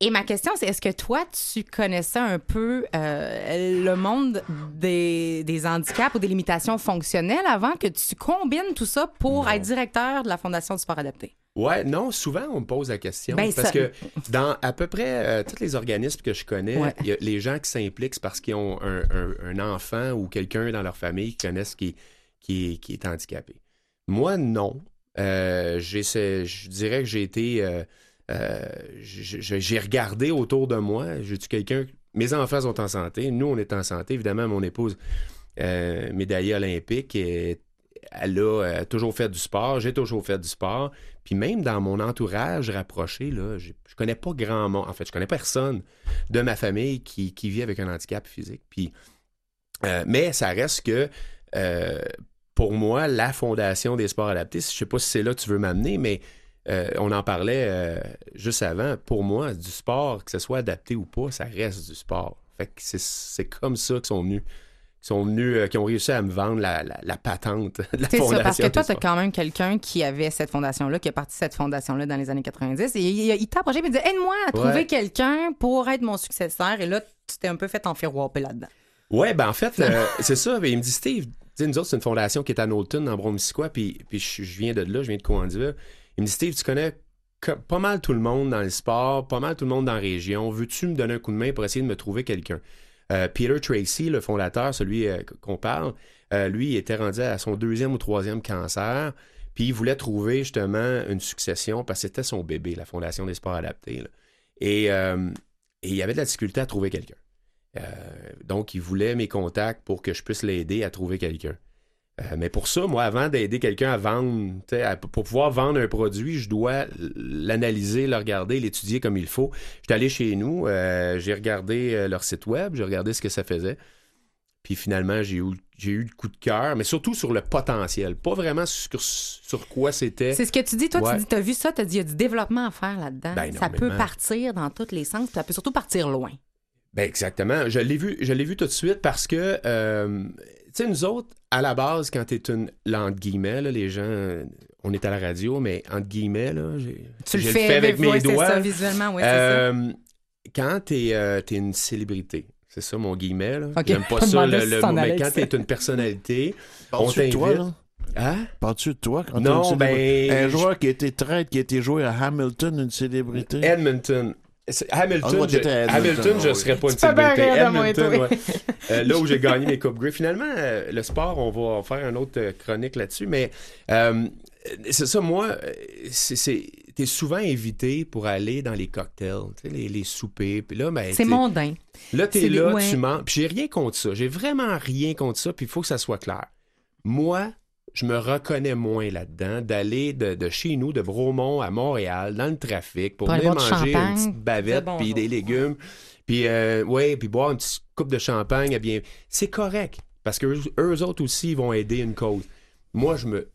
Et ma question, c'est est-ce que toi, tu connaissais un peu euh, le monde des, des handicaps ou des limitations fonctionnelles avant que tu combines tout ça pour Non. être directeur de la Fondation du sport adapté? Ouais, non, souvent on me pose la question. Ben, parce ça- que dans à peu près euh, tous les organismes que je connais, Ouais. y a les gens qui s'impliquent parce qu'ils ont un, un- un enfant ou quelqu'un dans leur famille qui connaissent qui, qui, est- qui est handicapé. Moi, non. Euh, je dirais que j'ai été. Euh, j'ai j'ai- j'ai regardé autour de moi. J'ai-tu quelqu'un? Mes enfants sont en santé. Nous, on est en santé. Évidemment, mon épouse, euh, médaillée olympique, elle a euh, toujours fait du sport. J'ai toujours fait du sport. Puis même dans mon entourage rapproché, là, j'ai- je connais pas grand monde. En fait, je connais personne de ma famille qui, vit avec un handicap physique. Puis, mais ça reste que pour moi, la fondation des sports adaptés, je sais pas si c'est là que tu veux m'amener, mais euh, on en parlait euh, juste avant. Pour moi, du sport, que ce soit adapté ou pas, ça reste du sport. Fait que c'est- c'est comme ça qu'ils sont venus. Qui sont venus, euh, qui ont réussi à me vendre la, la- la patente de la C'est fondation. ça, parce que toi, tu as quand même quelqu'un qui avait cette fondation-là, qui a parti de cette fondation-là dans les années 90. Et il, il t'a approché et il dit Aide-moi à trouver Ouais. quelqu'un pour être mon successeur. Et là, tu t'es un peu fait enfirouaper là-dedans. Ouais, ben en fait, euh, c'est ça. Ben, il me dit, Steve, nous autres, c'est une fondation qui est à Knowlton, en Bromisquois, puis, puis je, je viens de là, je viens de Coandiville. Il me dit, Steve, tu connais pas mal tout le monde dans le sport, pas mal tout le monde dans la région. Veux-tu me donner un coup de main pour essayer de me trouver quelqu'un? Euh, Peter Tracy, le fondateur, celui euh, qu'on parle, euh, lui, il était rendu à son deuxième ou troisième cancer, puis il voulait trouver justement une succession parce que c'était son bébé, la Fondation des sports adaptés. Et, et il avait de la difficulté à trouver quelqu'un. Donc, il voulait mes contacts pour que je puisse l'aider à trouver quelqu'un. Euh, mais pour ça, moi, avant d'aider quelqu'un à vendre, tu à- pour pouvoir vendre un produit, je dois l'analyser, le regarder, l'étudier comme il faut. J'étais allé chez nous, euh, j'ai regardé euh, leur site web, j'ai regardé ce que ça faisait. Puis finalement, j'ai eu, j'ai eu le coup de cœur, mais surtout sur le potentiel, pas vraiment sur, sur quoi c'était. C'est ce que tu dis. Toi, Ouais. tu dis, t'as vu ça, t'as dit, il y a du développement à faire là-dedans. Ben, ça peut partir dans tous les sens, puis ça peut surtout partir loin. Ben exactement. Je l'ai vu, je l'ai vu tout de suite parce que, euh, tu sais, nous autres, à la base, quand t'es une, là, entre guillemets, là, les gens, euh, on est à la radio, mais entre guillemets, là, j'ai, Tu le fais, avec mes c'est doigts. ça, visuellement, oui, c'est ça. Euh, quand t'es, euh, t'es une célébrité, c'est ça mon guillemets, là. J'aime pas ça, le, si le t'en mot, mais quand t'es une personnalité, on Parles-tu de toi, t'invite. Hein? Parles-tu de toi? quand Non, t'es une célébrité? ben, Un joueur qui a été traître, qui a été joué à Hamilton, une célébrité? Edmonton. Hamilton, Ah, moi, je, Hamilton, je serais pas une toi. ouais. Euh, là où j'ai gagné mes Coupe Grey. Finalement, euh, le sport, on va faire une autre euh, chronique là-dessus, mais euh, c'est ça, moi, c'est, t'es souvent invité pour aller dans les cocktails, les, les soupers, puis là, ben, C'est mondain. Là, t'es des- là, tu mens. Puis j'ai rien contre ça. J'ai vraiment rien contre ça. Puis il faut que ça soit clair. Moi, je me reconnais moins là-dedans d'aller de, de chez nous, de Bromont à Montréal, dans le trafic, pour Pour aller manger une petite bavette, bonjour. puis des légumes. Puis, euh, ouais, puis boire une petite coupe de champagne. eh bien, c'est correct. Parce que eux, eux autres aussi, ils vont aider une cause. Moi, je me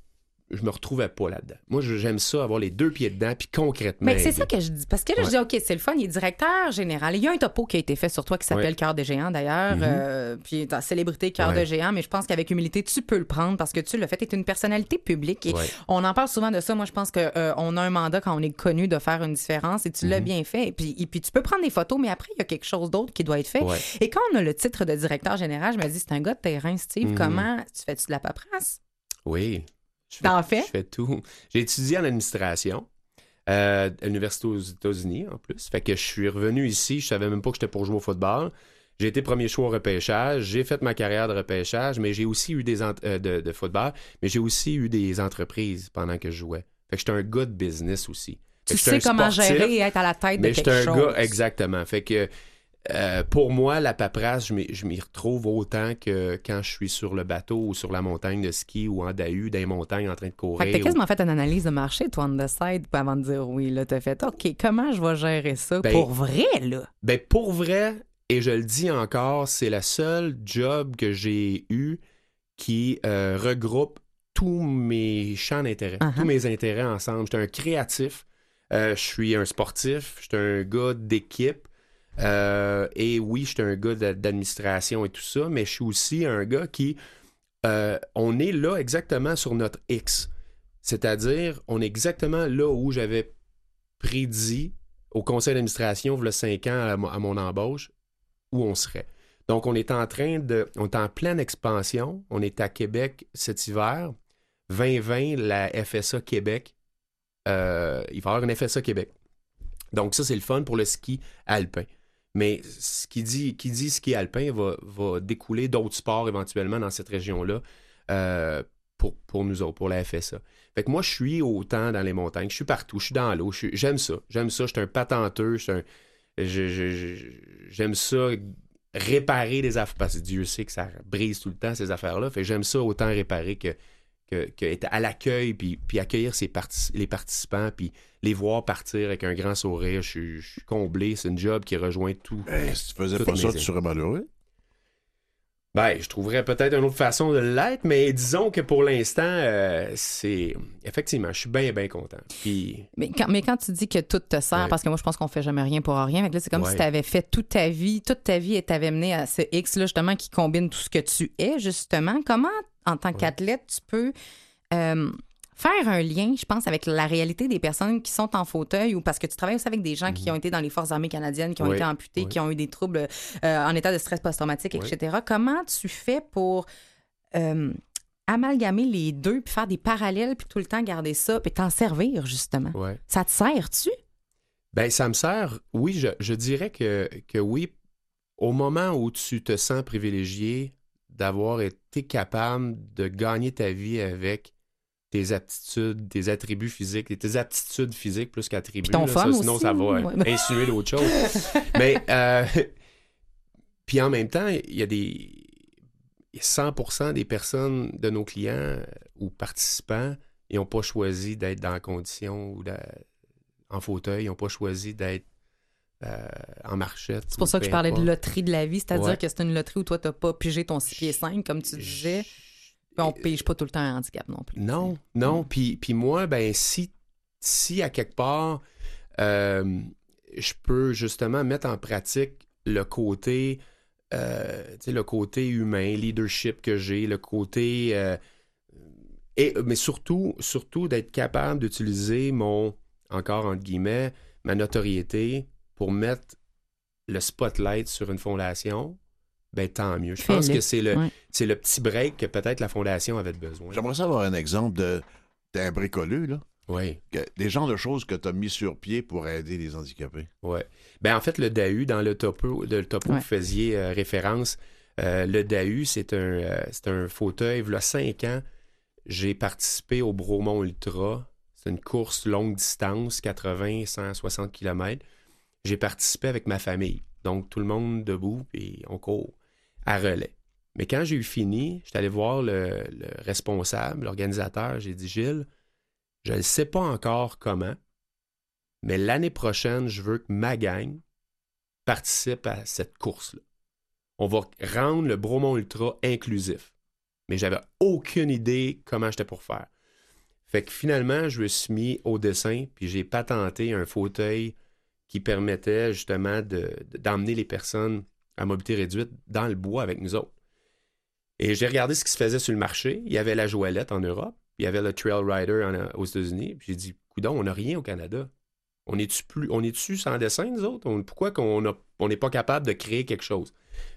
je me retrouvais pas là-dedans. Moi, j'aime ça, avoir les deux pieds dedans, puis concrètement. Mais c'est ça que je dis. Parce que là, je dis, OK, c'est le fun, il est directeur général. Il y a un topo qui a été fait sur toi qui s'appelle Ouais. Cœur de géant, d'ailleurs. Mhm. euh, puis ta célébrité Cœur Ouais. de géant. Mais je pense qu'avec humilité, tu peux le prendre parce que tu l'as fait. Tu es une personnalité publique. Et on en parle souvent de ça. Moi, je pense qu'on a un mandat quand on est connu de faire une différence et tu Mhm. l'as bien fait. Et puis, et puis, tu peux prendre des photos, mais après, il y a quelque chose d'autre qui doit être fait. Et quand on a le titre de directeur général, je me dis, c'est un gars de terrain, Steve. Mhm. Comment tu fais-tu de la paperasse? Oui. T'en fais? Je fais tout. J'ai étudié en administration euh, à l'université aux États-Unis, en plus. Fait que je suis revenu ici, je savais même pas que j'étais pour jouer au football. J'ai été premier choix au repêchage, j'ai fait ma carrière de repêchage, mais j'ai aussi eu des euh, de, de football, mais j'ai aussi eu des entreprises pendant que je jouais. Fait que j'étais un gars de business aussi. Fait Tu j'étais sais comment sportif, gérer et être à la tête de mais quelque j'étais chose. un gars, exactement. Fait que euh, pour moi, la paperasse, je m'y je retrouve autant que quand je suis sur le bateau ou sur la montagne de ski ou en Dahu, dans les montagnes en train de courir. Fait que t'as ou- quasiment fait une analyse de marché, toi, on the side, avant de dire oui. Là, t'as fait, OK, comment je vais gérer ça Ben, pour vrai, là? Ben, pour vrai, et je le dis encore, c'est la seule job que j'ai eu qui euh, regroupe tous mes champs d'intérêt, Uh-huh. tous mes intérêts ensemble. J'étais un créatif, euh, je suis un sportif, j'étais un gars d'équipe. Euh, et oui, j'étais un gars d'a- d'administration et tout ça, mais je suis aussi un gars qui. euh, on est là exactement sur notre X. C'est-à-dire, on est exactement là où j'avais prédit au conseil d'administration, il y a cinq ans à mon embauche, où on serait. Donc, on est en train de. On est en pleine expansion. On est à Québec cet hiver. 2020, la FSA Québec. euh, il va y avoir une FSA Québec. Donc, ça, c'est le fun pour le ski alpin. Mais ce qui dit, qui dit ski alpin va, va découler d'autres sports éventuellement dans cette région-là euh, pour, pour nous autres, pour la FSA. Fait que moi, je suis autant dans les montagnes, je suis partout, je suis dans l'eau, j'aime ça. J'aime ça, je suis un patenteux, j'aime ça réparer des affaires, parce que Dieu sait que ça brise tout le temps ces affaires-là. Fait j'aime ça autant réparer que, que, que être à l'accueil, puis, puis accueillir ses partic- les participants, puis les voir partir avec un grand sourire. Je suis, je suis comblé, c'est une job qui rejoint tout. Ben, si tu faisais pas ça, tu serais malheureux. Ben, je trouverais peut-être une autre façon de l'être, mais disons que pour l'instant, euh, c'est. Effectivement, je suis bien, bien content. Puis. Mais quand, mais quand tu dis que tout te sert, Ouais. parce que moi, je pense qu'on fait jamais rien pour rien. Que là, c'est comme Ouais. si tu avais fait toute ta vie, toute ta vie et t'avais mené à ce X-là, justement, qui combine tout ce que tu es, justement. Comment, en tant qu'athlète, tu peux euh, faire un lien, je pense, avec la réalité des personnes qui sont en fauteuil ou parce que tu travailles aussi avec des gens qui ont été dans les Forces armées canadiennes, qui ont Mhm. Été amputés, qui ont eu des troubles euh, en état de stress post-traumatique, etc. Comment tu fais pour euh, amalgamer les deux, puis faire des parallèles, puis tout le temps garder ça, puis t'en servir, justement? Ça te sert-tu? Ben, ça me sert. Oui, je, je dirais que, que oui. Au moment où tu te sens privilégié d'avoir été capable de gagner ta vie avec tes aptitudes, tes attributs physiques, tes aptitudes physiques plus qu'attributs. Ton là, ça, sinon, aussi, ça va euh, ouais. insinuer d'autres choses. Mais, euh, puis en même temps, il y a des. il y a 100% des personnes de nos clients euh, ou participants, ils n'ont pas choisi d'être dans la condition ou en fauteuil, ils n'ont pas choisi d'être euh, en marchette. C'est pour ou ça que je parlais de loterie de la vie, c'est-à-dire Ouais. que c'est une loterie où toi, t'as pas pigé ton 6 pieds 5, comme tu disais. On pige pas tout le temps un handicap non plus. Non, non. Puis, puis moi, ben, si, si à quelque part, euh, je peux justement mettre en pratique le côté, euh, le côté humain, leadership que j'ai, le côté. euh, et, mais surtout, surtout d'être capable d'utiliser mon, encore entre guillemets, ma notoriété pour mettre le spotlight sur une fondation, ben tant mieux. Je pense que c'est le, Ouais. c'est le petit break que peut-être la fondation avait besoin. J'aimerais savoir un exemple de d'un bricoleux, là. Oui. Que- des genres de choses que tu as mis sur pied pour aider les handicapés. Ouais. Ben, en fait, le DAU, dans le topo, de, le topo Ouais. vous faisiez euh, référence, euh, le DAU, c'est un, euh, c'est un fauteuil. Il y a cinq ans, j'ai participé au Bromont Ultra. C'est une course longue distance, 80, 160 km. J'ai participé avec ma famille. Donc, tout le monde debout, puis on court à relais. Mais quand j'ai eu fini, j'étais allé voir le, le responsable, l'organisateur. J'ai dit, Gilles, je ne sais pas encore comment, mais l'année prochaine, je veux que ma gang participe à cette course-là. On va rendre le Bromont Ultra inclusif. Mais j'avais aucune idée comment j'étais pour faire. Fait que finalement, je me suis mis au dessin, puis j'ai patenté un fauteuil qui permettait justement de- de- d'emmener les personnes à mobilité réduite dans le bois avec nous autres. Et j'ai regardé ce qui se faisait sur le marché. Il y avait la Joëlette en Europe, il y avait le Trail Rider aux États-Unis. Puis j'ai dit, coudon, on n'a rien au Canada. On est-tu plus, on est-tu sans dessin, nous autres? Pourquoi qu'on n'est pas capable de créer quelque chose?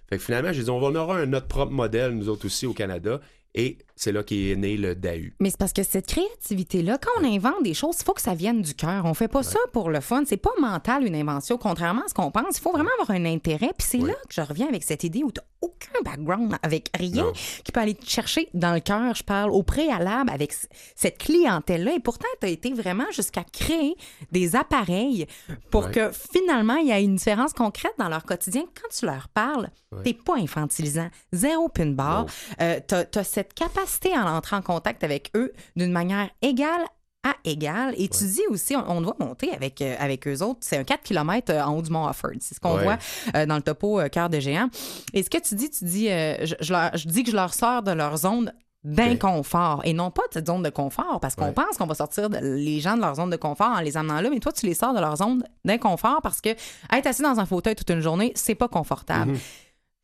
Fait que finalement, j'ai dit, on va en aura un notre propre modèle, nous autres aussi, au Canada. Et c'est là qu'est né le DAU. Mais c'est parce que cette créativité-là, quand on invente des choses, il faut que ça vienne du cœur. On fait pas ça pour le fun. C'est pas mental une invention, contrairement à ce qu'on pense. Il faut vraiment avoir un intérêt. Puis c'est là que je reviens avec cette idée où tu aucun background, avec rien Non. qui peut aller te chercher dans le cœur. Je parle au préalable avec cette clientèle-là. Et pourtant, tu as été vraiment jusqu'à créer des appareils pour Ouais. que finalement, il y ait une différence concrète dans leur quotidien. Quand tu leur parles, t'es pas infantilisant. Zéro pin bar. Euh, t'as as cette capacité à entrer en contact avec eux d'une manière égale à égale. Et tu dis aussi, on, on doit monter avec, euh, avec eux autres. C'est un 4 km en haut du mont Offord. C'est ce qu'on Ouais. voit euh, dans le topo euh, Cœur de géant. Et ce que tu dis, tu dis, euh, je, je leur- je dis que je leur sors de leur zone d'inconfort et non pas de cette zone de confort parce qu'on Ouais. pense qu'on va sortir de- les gens de leur zone de confort en les amenant là mais toi tu les sors de leur zone d'inconfort parce que être assis dans un fauteuil toute une journée c'est pas confortable Mhm.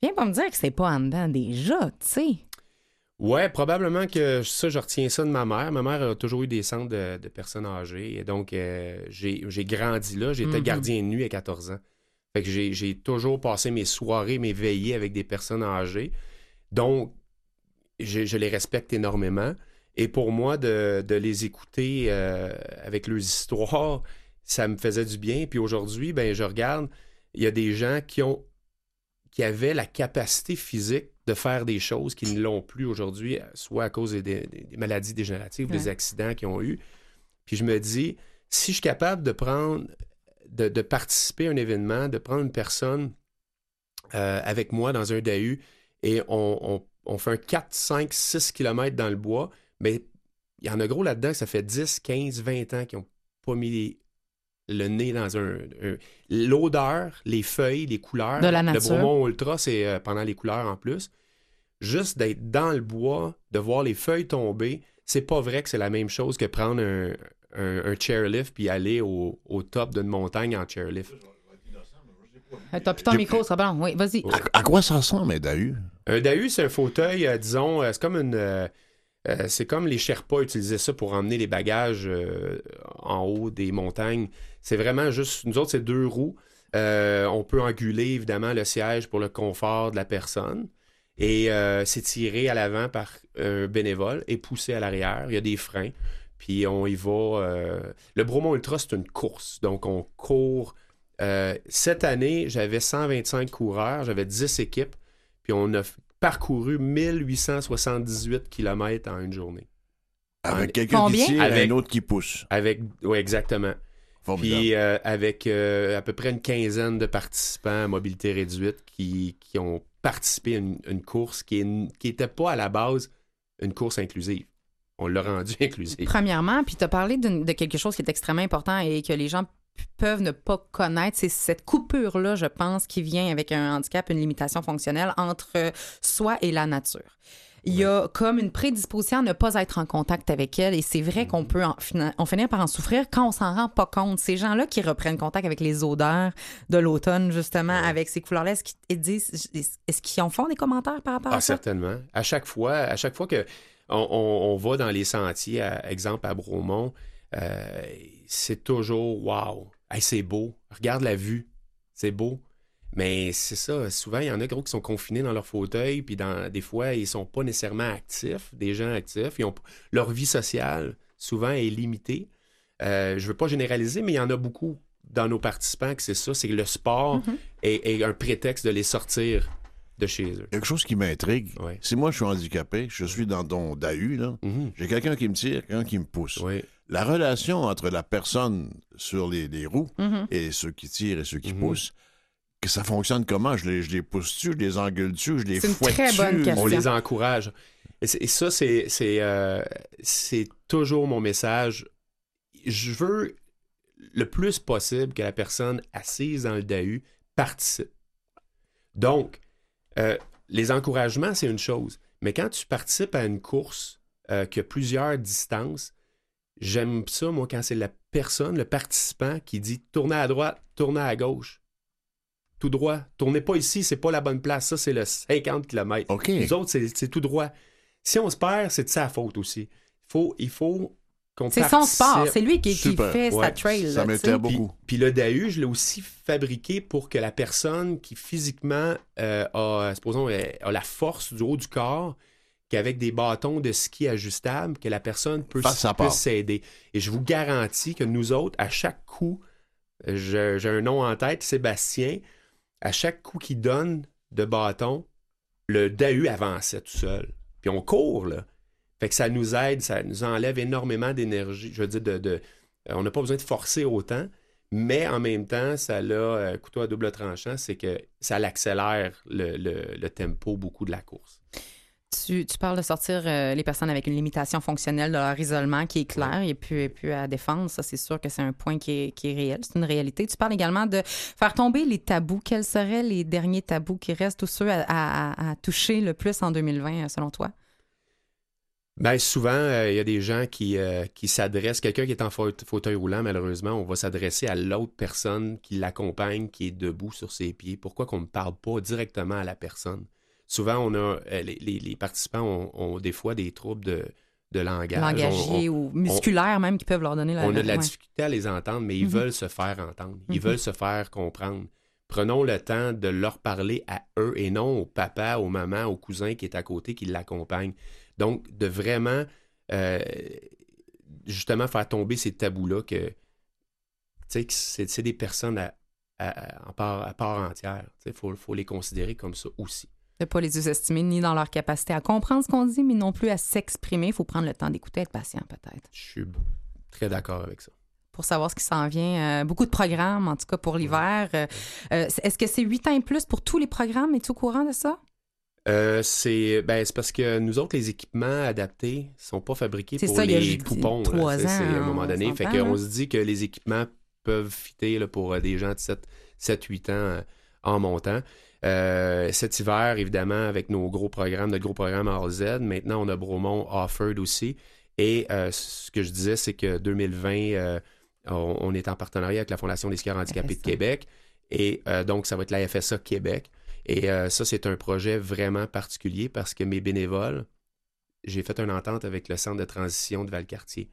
viens pas me dire que c'est pas en dedans déjà tu sais Ouais, probablement que ça, je retiens ça de ma mère. Ma mère a toujours eu des centres de, de personnes âgées. Et donc, euh, j'ai grandi là. J'étais Mhm. gardien de nuit à 14 ans. Fait que j'ai j'ai toujours passé mes soirées, mes veillées avec des personnes âgées. Donc, je, je les respecte énormément. Et pour moi, de, de les écouter euh, avec leurs histoires, ça me faisait du bien. Puis aujourd'hui, ben, je regarde, il y a des gens qui ont qui avaient la capacité physique de faire des choses qui ne l'ont plus aujourd'hui, soit à cause des, des- des maladies dégénératives, des Ouais. accidents qu'ils ont eu. Puis je me dis, si je suis capable de prendre, de, de participer à un événement, de prendre une personne euh, avec moi dans un DAU et on, on- on fait un 4, 5, 6 km dans le bois, mais il y en a gros là-dedans, ça fait 10, 15, 20 ans qui n'ont pas mis les- le nez dans un. un- L'odeur, les feuilles, les couleurs. De la Le nature. Bromont Ultra, c'est euh, pendant les couleurs en plus. Juste d'être dans le bois, de voir les feuilles tomber, c'est pas vrai que c'est la même chose que prendre un, un, un chairlift puis aller au, au top d'une montagne en chairlift. Euh, T'as plus ton micro, ça va bon. Oui, vas-y. À, à quoi ça ressemble, un DAU? Un DAU, c'est un fauteuil, euh, disons, euh, c'est comme une. euh, euh, c'est comme les Sherpas utilisaient ça pour emmener les bagages euh, en haut des montagnes. C'est vraiment juste. Nous autres, c'est deux roues. Euh, on peut enguler, évidemment, le siège pour le confort de la personne. Et euh, c'est tiré à l'avant par un bénévole et poussé à l'arrière. Il y a des freins. Puis on y va. euh, Le Bromont Ultra, c'est une course. Donc on court. euh, cette année, j'avais 125 coureurs, j'avais 10 équipes. Puis on a parcouru 1878 km en une journée. Avec En- quelqu'un qui tire et Avec- un autre qui pousse. Avec, oui, exactement. Puis euh, avec euh, à peu près une quinzaine de participants à mobilité réduite qui, qui ont participé à une, une course qui n'était pas à la base une course inclusive. On l'a rendu inclusive. Premièrement, puis tu as parlé de quelque chose qui est extrêmement important et que les gens peuvent ne pas connaître, c'est cette coupure-là, je pense, qui vient avec un handicap, une limitation fonctionnelle entre soi et la nature. Il y a comme une prédisposition à ne pas être en contact avec elle et c'est vrai qu'on peut en on finit par en souffrir quand on s'en rend pas compte. Ces gens-là qui reprennent contact avec les odeurs de l'automne, justement, avec ces couleurs-là, est-ce qu'ils disent, est-ce qu'ils en font des commentaires par rapport Ah, à ça? certainement. À chaque fois, à chaque fois que on, on- on va dans les sentiers, à, exemple à Bromont, euh, c'est toujours wow, Hey, c'est beau. Regarde la vue, c'est beau. Mais c'est ça, souvent, il y en a gros qui sont confinés dans leur fauteuil, puis dans, des fois, ils sont pas nécessairement actifs, des gens actifs. Ils ont, leur vie sociale, souvent, est limitée. Euh, je veux pas généraliser, mais il y en a beaucoup dans nos participants que c'est ça, c'est que le sport est, est un prétexte de les sortir de chez eux. Quelque chose qui m'intrigue, Ouais. si moi je suis handicapé, je suis dans ton DAU, là, Mhm. j'ai quelqu'un qui me tire, quelqu'un qui me pousse. La relation entre la personne sur les, les roues Mhm. et ceux qui tirent et ceux qui poussent, que ça fonctionne comment? Je les, je les pousse-tu, je les engueule-tu, je les C'est une fouette très bonne question. On les encourage. Et, ça, c'est c'est, euh, c'est toujours mon message. Je veux le plus possible que la personne assise dans le DAU participe. Donc, euh, les encouragements, c'est une chose. Mais quand tu participes à une course euh, qui a plusieurs distances, J'aime ça, moi, quand c'est la personne, le participant, qui dit tournez à droite, tournez à gauche. Tout droit. Tournez pas ici, c'est pas la bonne place. Ça, c'est le 50 km. OK. Les autres, c'est tout droit. Si on se perd, c'est de sa faute aussi. Il faut, il faut qu'on C'est son sport. C'est lui qui, fait sa trail. Ça m'intéresse Puis, beaucoup. puis le DAU, je l'ai aussi fabriqué pour que la personne qui physiquement euh, a, supposons, euh, a la force du haut du corps, qu'avec des bâtons de ski ajustables, que la personne peut s'aider. Et je vous garantis que nous autres, à chaque coup, euh, j'ai un nom en tête, Sébastien, à chaque coup qu'il donne de bâton, le DAU avançait tout seul. Puis on court, là. Fait que ça nous aide, ça nous enlève énormément d'énergie. Je veux dire, de, euh, on n'a pas besoin de forcer autant, mais en même temps, ça a euh, couteau à double tranchant, c'est que ça l'accélère le tempo beaucoup de la course. Tu, tu parles de sortir euh, les personnes avec une limitation fonctionnelle de leur isolement qui est clair et puis, et puis à défendre. Ça, c'est sûr que c'est un point qui est, qui est réel. C'est une réalité. Tu parles également de faire tomber les tabous. Quels seraient les derniers tabous qui restent ou ceux à, à- à toucher le plus en 2020, euh, selon toi? Ben, souvent, euh, il y a des gens qui, euh, qui s'adressent, quelqu'un qui est en faute- fauteuil roulant, malheureusement, on va s'adresser à l'autre personne qui l'accompagne, qui est debout sur ses pieds. Pourquoi qu'on ne parle pas directement à la personne? Souvent, on a, euh, les, les- les participants ont, ont des fois des troubles de, de langage. Langagier On- ou musculaire même qui peuvent leur donner la on a de la ouais. difficulté à les entendre, mais ils Mhm. veulent se faire entendre. Ils Mhm. veulent se faire comprendre. Prenons le temps de leur parler à eux et non au papa, aux mamans, au cousin qui est à côté, qui l'accompagne. Donc, de vraiment, euh, justement, faire tomber ces tabous-là que, tu sais, que c'est c'est des personnes à, à- à part, à part entière. Il faut, faut les considérer comme ça aussi. De pas les sous-estimer ni dans leur capacité à comprendre ce qu'on dit, mais non plus à s'exprimer. Il faut prendre le temps d'écouter, être patient peut-être. Je suis très d'accord avec ça. Pour savoir ce qui s'en vient. Euh, beaucoup de programmes, en tout cas pour l'hiver. Euh, euh, Est-ce que c'est 8 ans et plus pour tous les programmes? Es-tu au courant de ça? Euh, c'est ben, c'est parce que nous autres, les équipements adaptés sont pas fabriqués C'est pour ça, il y a les trois C'est- à un moment donné. Fait qu'on se dit que les équipements peuvent fitter là, pour des gens de 7-8 ans en montant. Euh, cet hiver, évidemment, avec nos gros programmes, notre gros programme All Z, maintenant on a Bromont Offered aussi. Et euh, ce que je disais, c'est que 2020, euh, on, on est en partenariat avec la Fondation des skieurs handicapés de. Québec. Et donc, ça va être la FSA Québec. Et ça, c'est un projet vraiment particulier parce que mes bénévoles, j'ai fait une entente avec le centre de transition de Valcartier.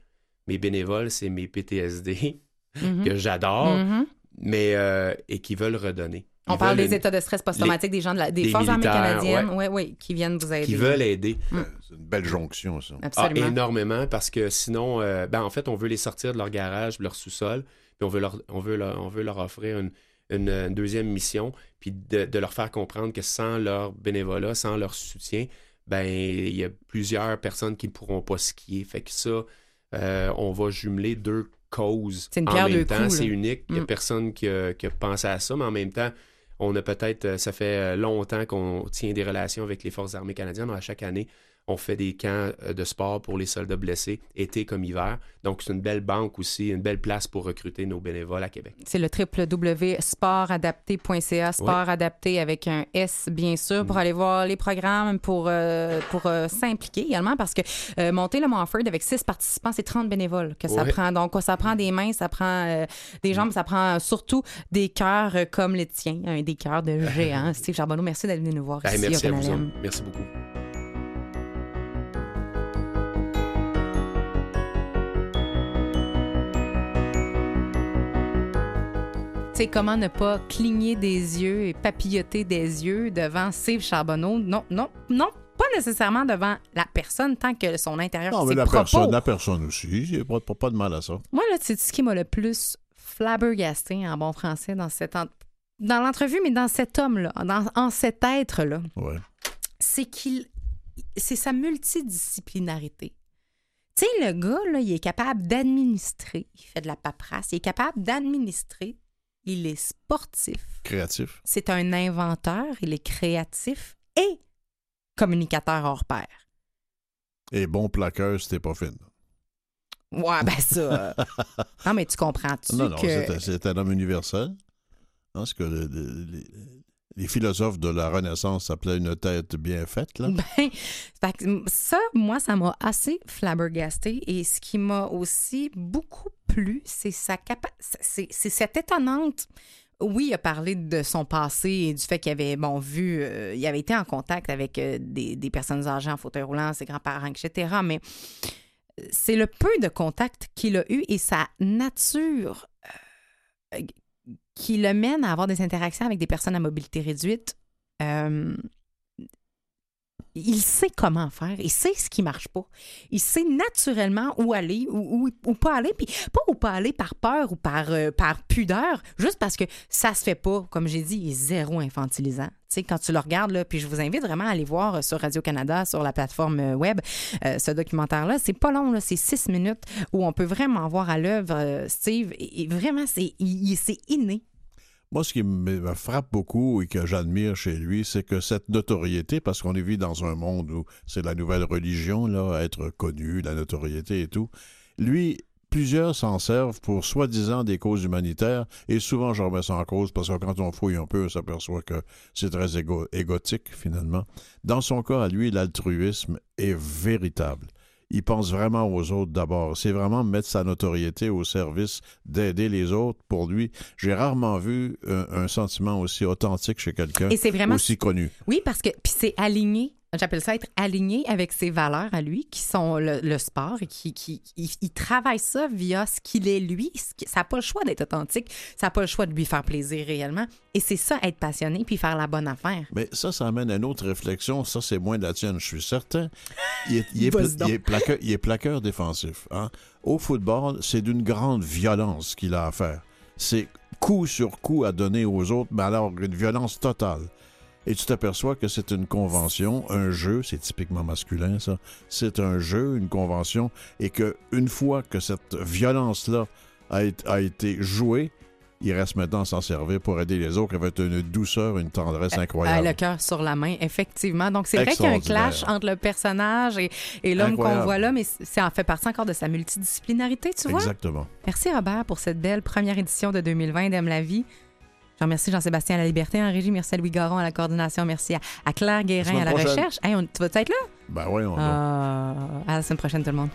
Mes bénévoles, c'est mes PTSD Mhm. que j'adore, Mhm. Mais euh, et qui veulent redonner. On parle des une- états de stress post-traumatique des gens de la- des des Forces armées canadiennes oui, oui, qui viennent vous aider. qui veulent aider. C'est une belle jonction, ça. Ah, Absolument. énormément, parce que sinon, euh, ben, en fait, on veut les sortir de leur garage, de leur sous-sol, puis on veut leur, on veut leur, on veut leur offrir une, une- une deuxième mission, puis de, de leur faire comprendre que sans leur bénévolat, sans leur soutien, ben il y a plusieurs personnes qui ne pourront pas skier. Fait que ça, euh, on va jumeler deux causes C'est une en même temps. C'est unique. Il n'y a Mm. personne qui a, qui a pensé à ça, mais en même temps, on a peut-être, euh, ça fait euh, longtemps qu'on tient des relations avec les Forces armées canadiennes. À chaque année, on fait des camps euh, de sport pour les soldats blessés, été comme hiver. Donc, c'est une belle banque aussi, une belle place pour recruter nos bénévoles à Québec. C'est le www.sportadapté.ca, sport adapté avec un S, bien sûr, Mm. pour aller voir les programmes, pour, euh, pour euh, s'impliquer également, parce que euh, monter le Montford avec six participants, c'est 30 bénévoles que ça Ouais. prend. Donc, ça prend des mains, ça prend des jambes, ça prend surtout des cœurs comme les tiens, hein, des cœurs de géants. Steve Charbonneau, merci d'être venu nous voir Hey, ici merci à vous. Merci beaucoup. Sais, comment ne pas cligner des yeux et papilloter des yeux devant Steve Charbonneau? Non, non, non, pas nécessairement devant la personne, tant que son intérieur, Non, mais la propos. personne, la personne aussi. Il n'y a pas, pas- pas de mal à ça. Moi, là, c'est ce qui m'a le plus flabbergasté en bon français dans cette en- dans l'entrevue, mais dans cet homme-là, dans, en cet être-là, Ouais. c'est qu'il c'est sa multidisciplinarité. Tu sais, le gars, là, il est capable d'administrer. Il fait de la paperasse. Il est capable d'administrer. Il est sportif. Créatif. C'est un inventeur. Il est créatif et communicateur hors pair. Et bon plaqueur, c'était pas fine. Ouais, ben ça. non, mais tu comprends-tu Non, non, que. c'est un- homme universel. Hein, c'est que le- le- les, les philosophes de la Renaissance s'appelaient une tête bien faite. Là. Ben, ça, moi, ça m'a assez flabbergasté. Et ce qui m'a aussi beaucoup plu, c'est sa c'est cette étonnante. Oui, il a parlé de son passé et du fait qu'il avait, bon, vu, euh, il avait été en contact avec euh, des, personnes âgées en fauteuil roulant, ses grands-parents, etc. Mais c'est le peu de contact qu'il a eu et sa nature euh, qui le mène à avoir des interactions avec des personnes à mobilité réduite. euh, il sait comment faire, il sait ce qui marche pas. Il sait naturellement où aller ou, ou pas aller, puis pas où pas aller par peur ou par, euh, par pudeur, juste parce que ça se fait pas. Comme j'ai dit, il est zéro infantilisant. Quand tu le regardes, là, puis je vous invite vraiment à aller voir euh, sur Radio-Canada, sur la plateforme euh, web, ce documentaire-là. C'est pas long, c'est six minutes où on peut vraiment voir à l'œuvre Steve. Et, vraiment, c'est inné. Moi, ce qui me frappe beaucoup et que j'admire chez lui, c'est que cette notoriété, parce qu'on vit dans un monde où c'est la nouvelle religion, là, être connu, la notoriété et tout, lui, plusieurs s'en servent pour soi-disant des causes humanitaires, et souvent je remets ça en cause parce que quand on fouille un peu, on s'aperçoit que c'est très égo- égotique, finalement. Dans son cas, à lui, l'altruisme est véritable. Il pense vraiment aux autres d'abord. C'est vraiment mettre sa notoriété au service d'aider les autres. Pour lui, j'ai rarement vu un, un sentiment aussi authentique chez quelqu'un, Et c'est vraiment aussi connu. Oui, parce que puis c'est aligné. J'appelle ça être aligné avec ses valeurs à lui, qui sont le, le sport, et qui, qui il, il travaille ça via ce qu'il est lui. Ça n'a pas le choix d'être authentique, ça n'a pas le choix de lui faire plaisir réellement. Et c'est ça, être passionné puis faire la bonne affaire. Mais ça, ça amène à une autre réflexion. Ça, c'est moins de la tienne, je suis certain. Il est, il est, Vas-y pla- il est plaqueur, il est plaqueur défensif. hein. Au football, c'est d'une grande violence qu'il a à faire. C'est coup sur coup à donner aux autres, mais alors une violence totale. Et tu t'aperçois que c'est une convention, un jeu, c'est typiquement masculin ça. C'est un jeu, une convention, et que une fois que cette violence-là a, été- a été jouée, il reste maintenant à s'en servir pour aider les autres avec une douceur, une tendresse incroyable. le cœur sur la main, effectivement. Donc, c'est vrai qu'il y a un clash entre le personnage et, et l'homme qu'on voit là, mais c'est en fait partie encore de sa multidisciplinarité, tu vois? Exactement. Merci, Robert, pour cette belle première édition de 2020 d'Aime la vie. Je remercie Jean-Sébastien à la Liberté en régie. Merci à Louis Garon à la coordination. Merci à, à Claire Guérin à la prochaine. recherche. Hey, on, tu vas être là? Ben oui, on va. Ah, à la semaine prochaine, tout le monde.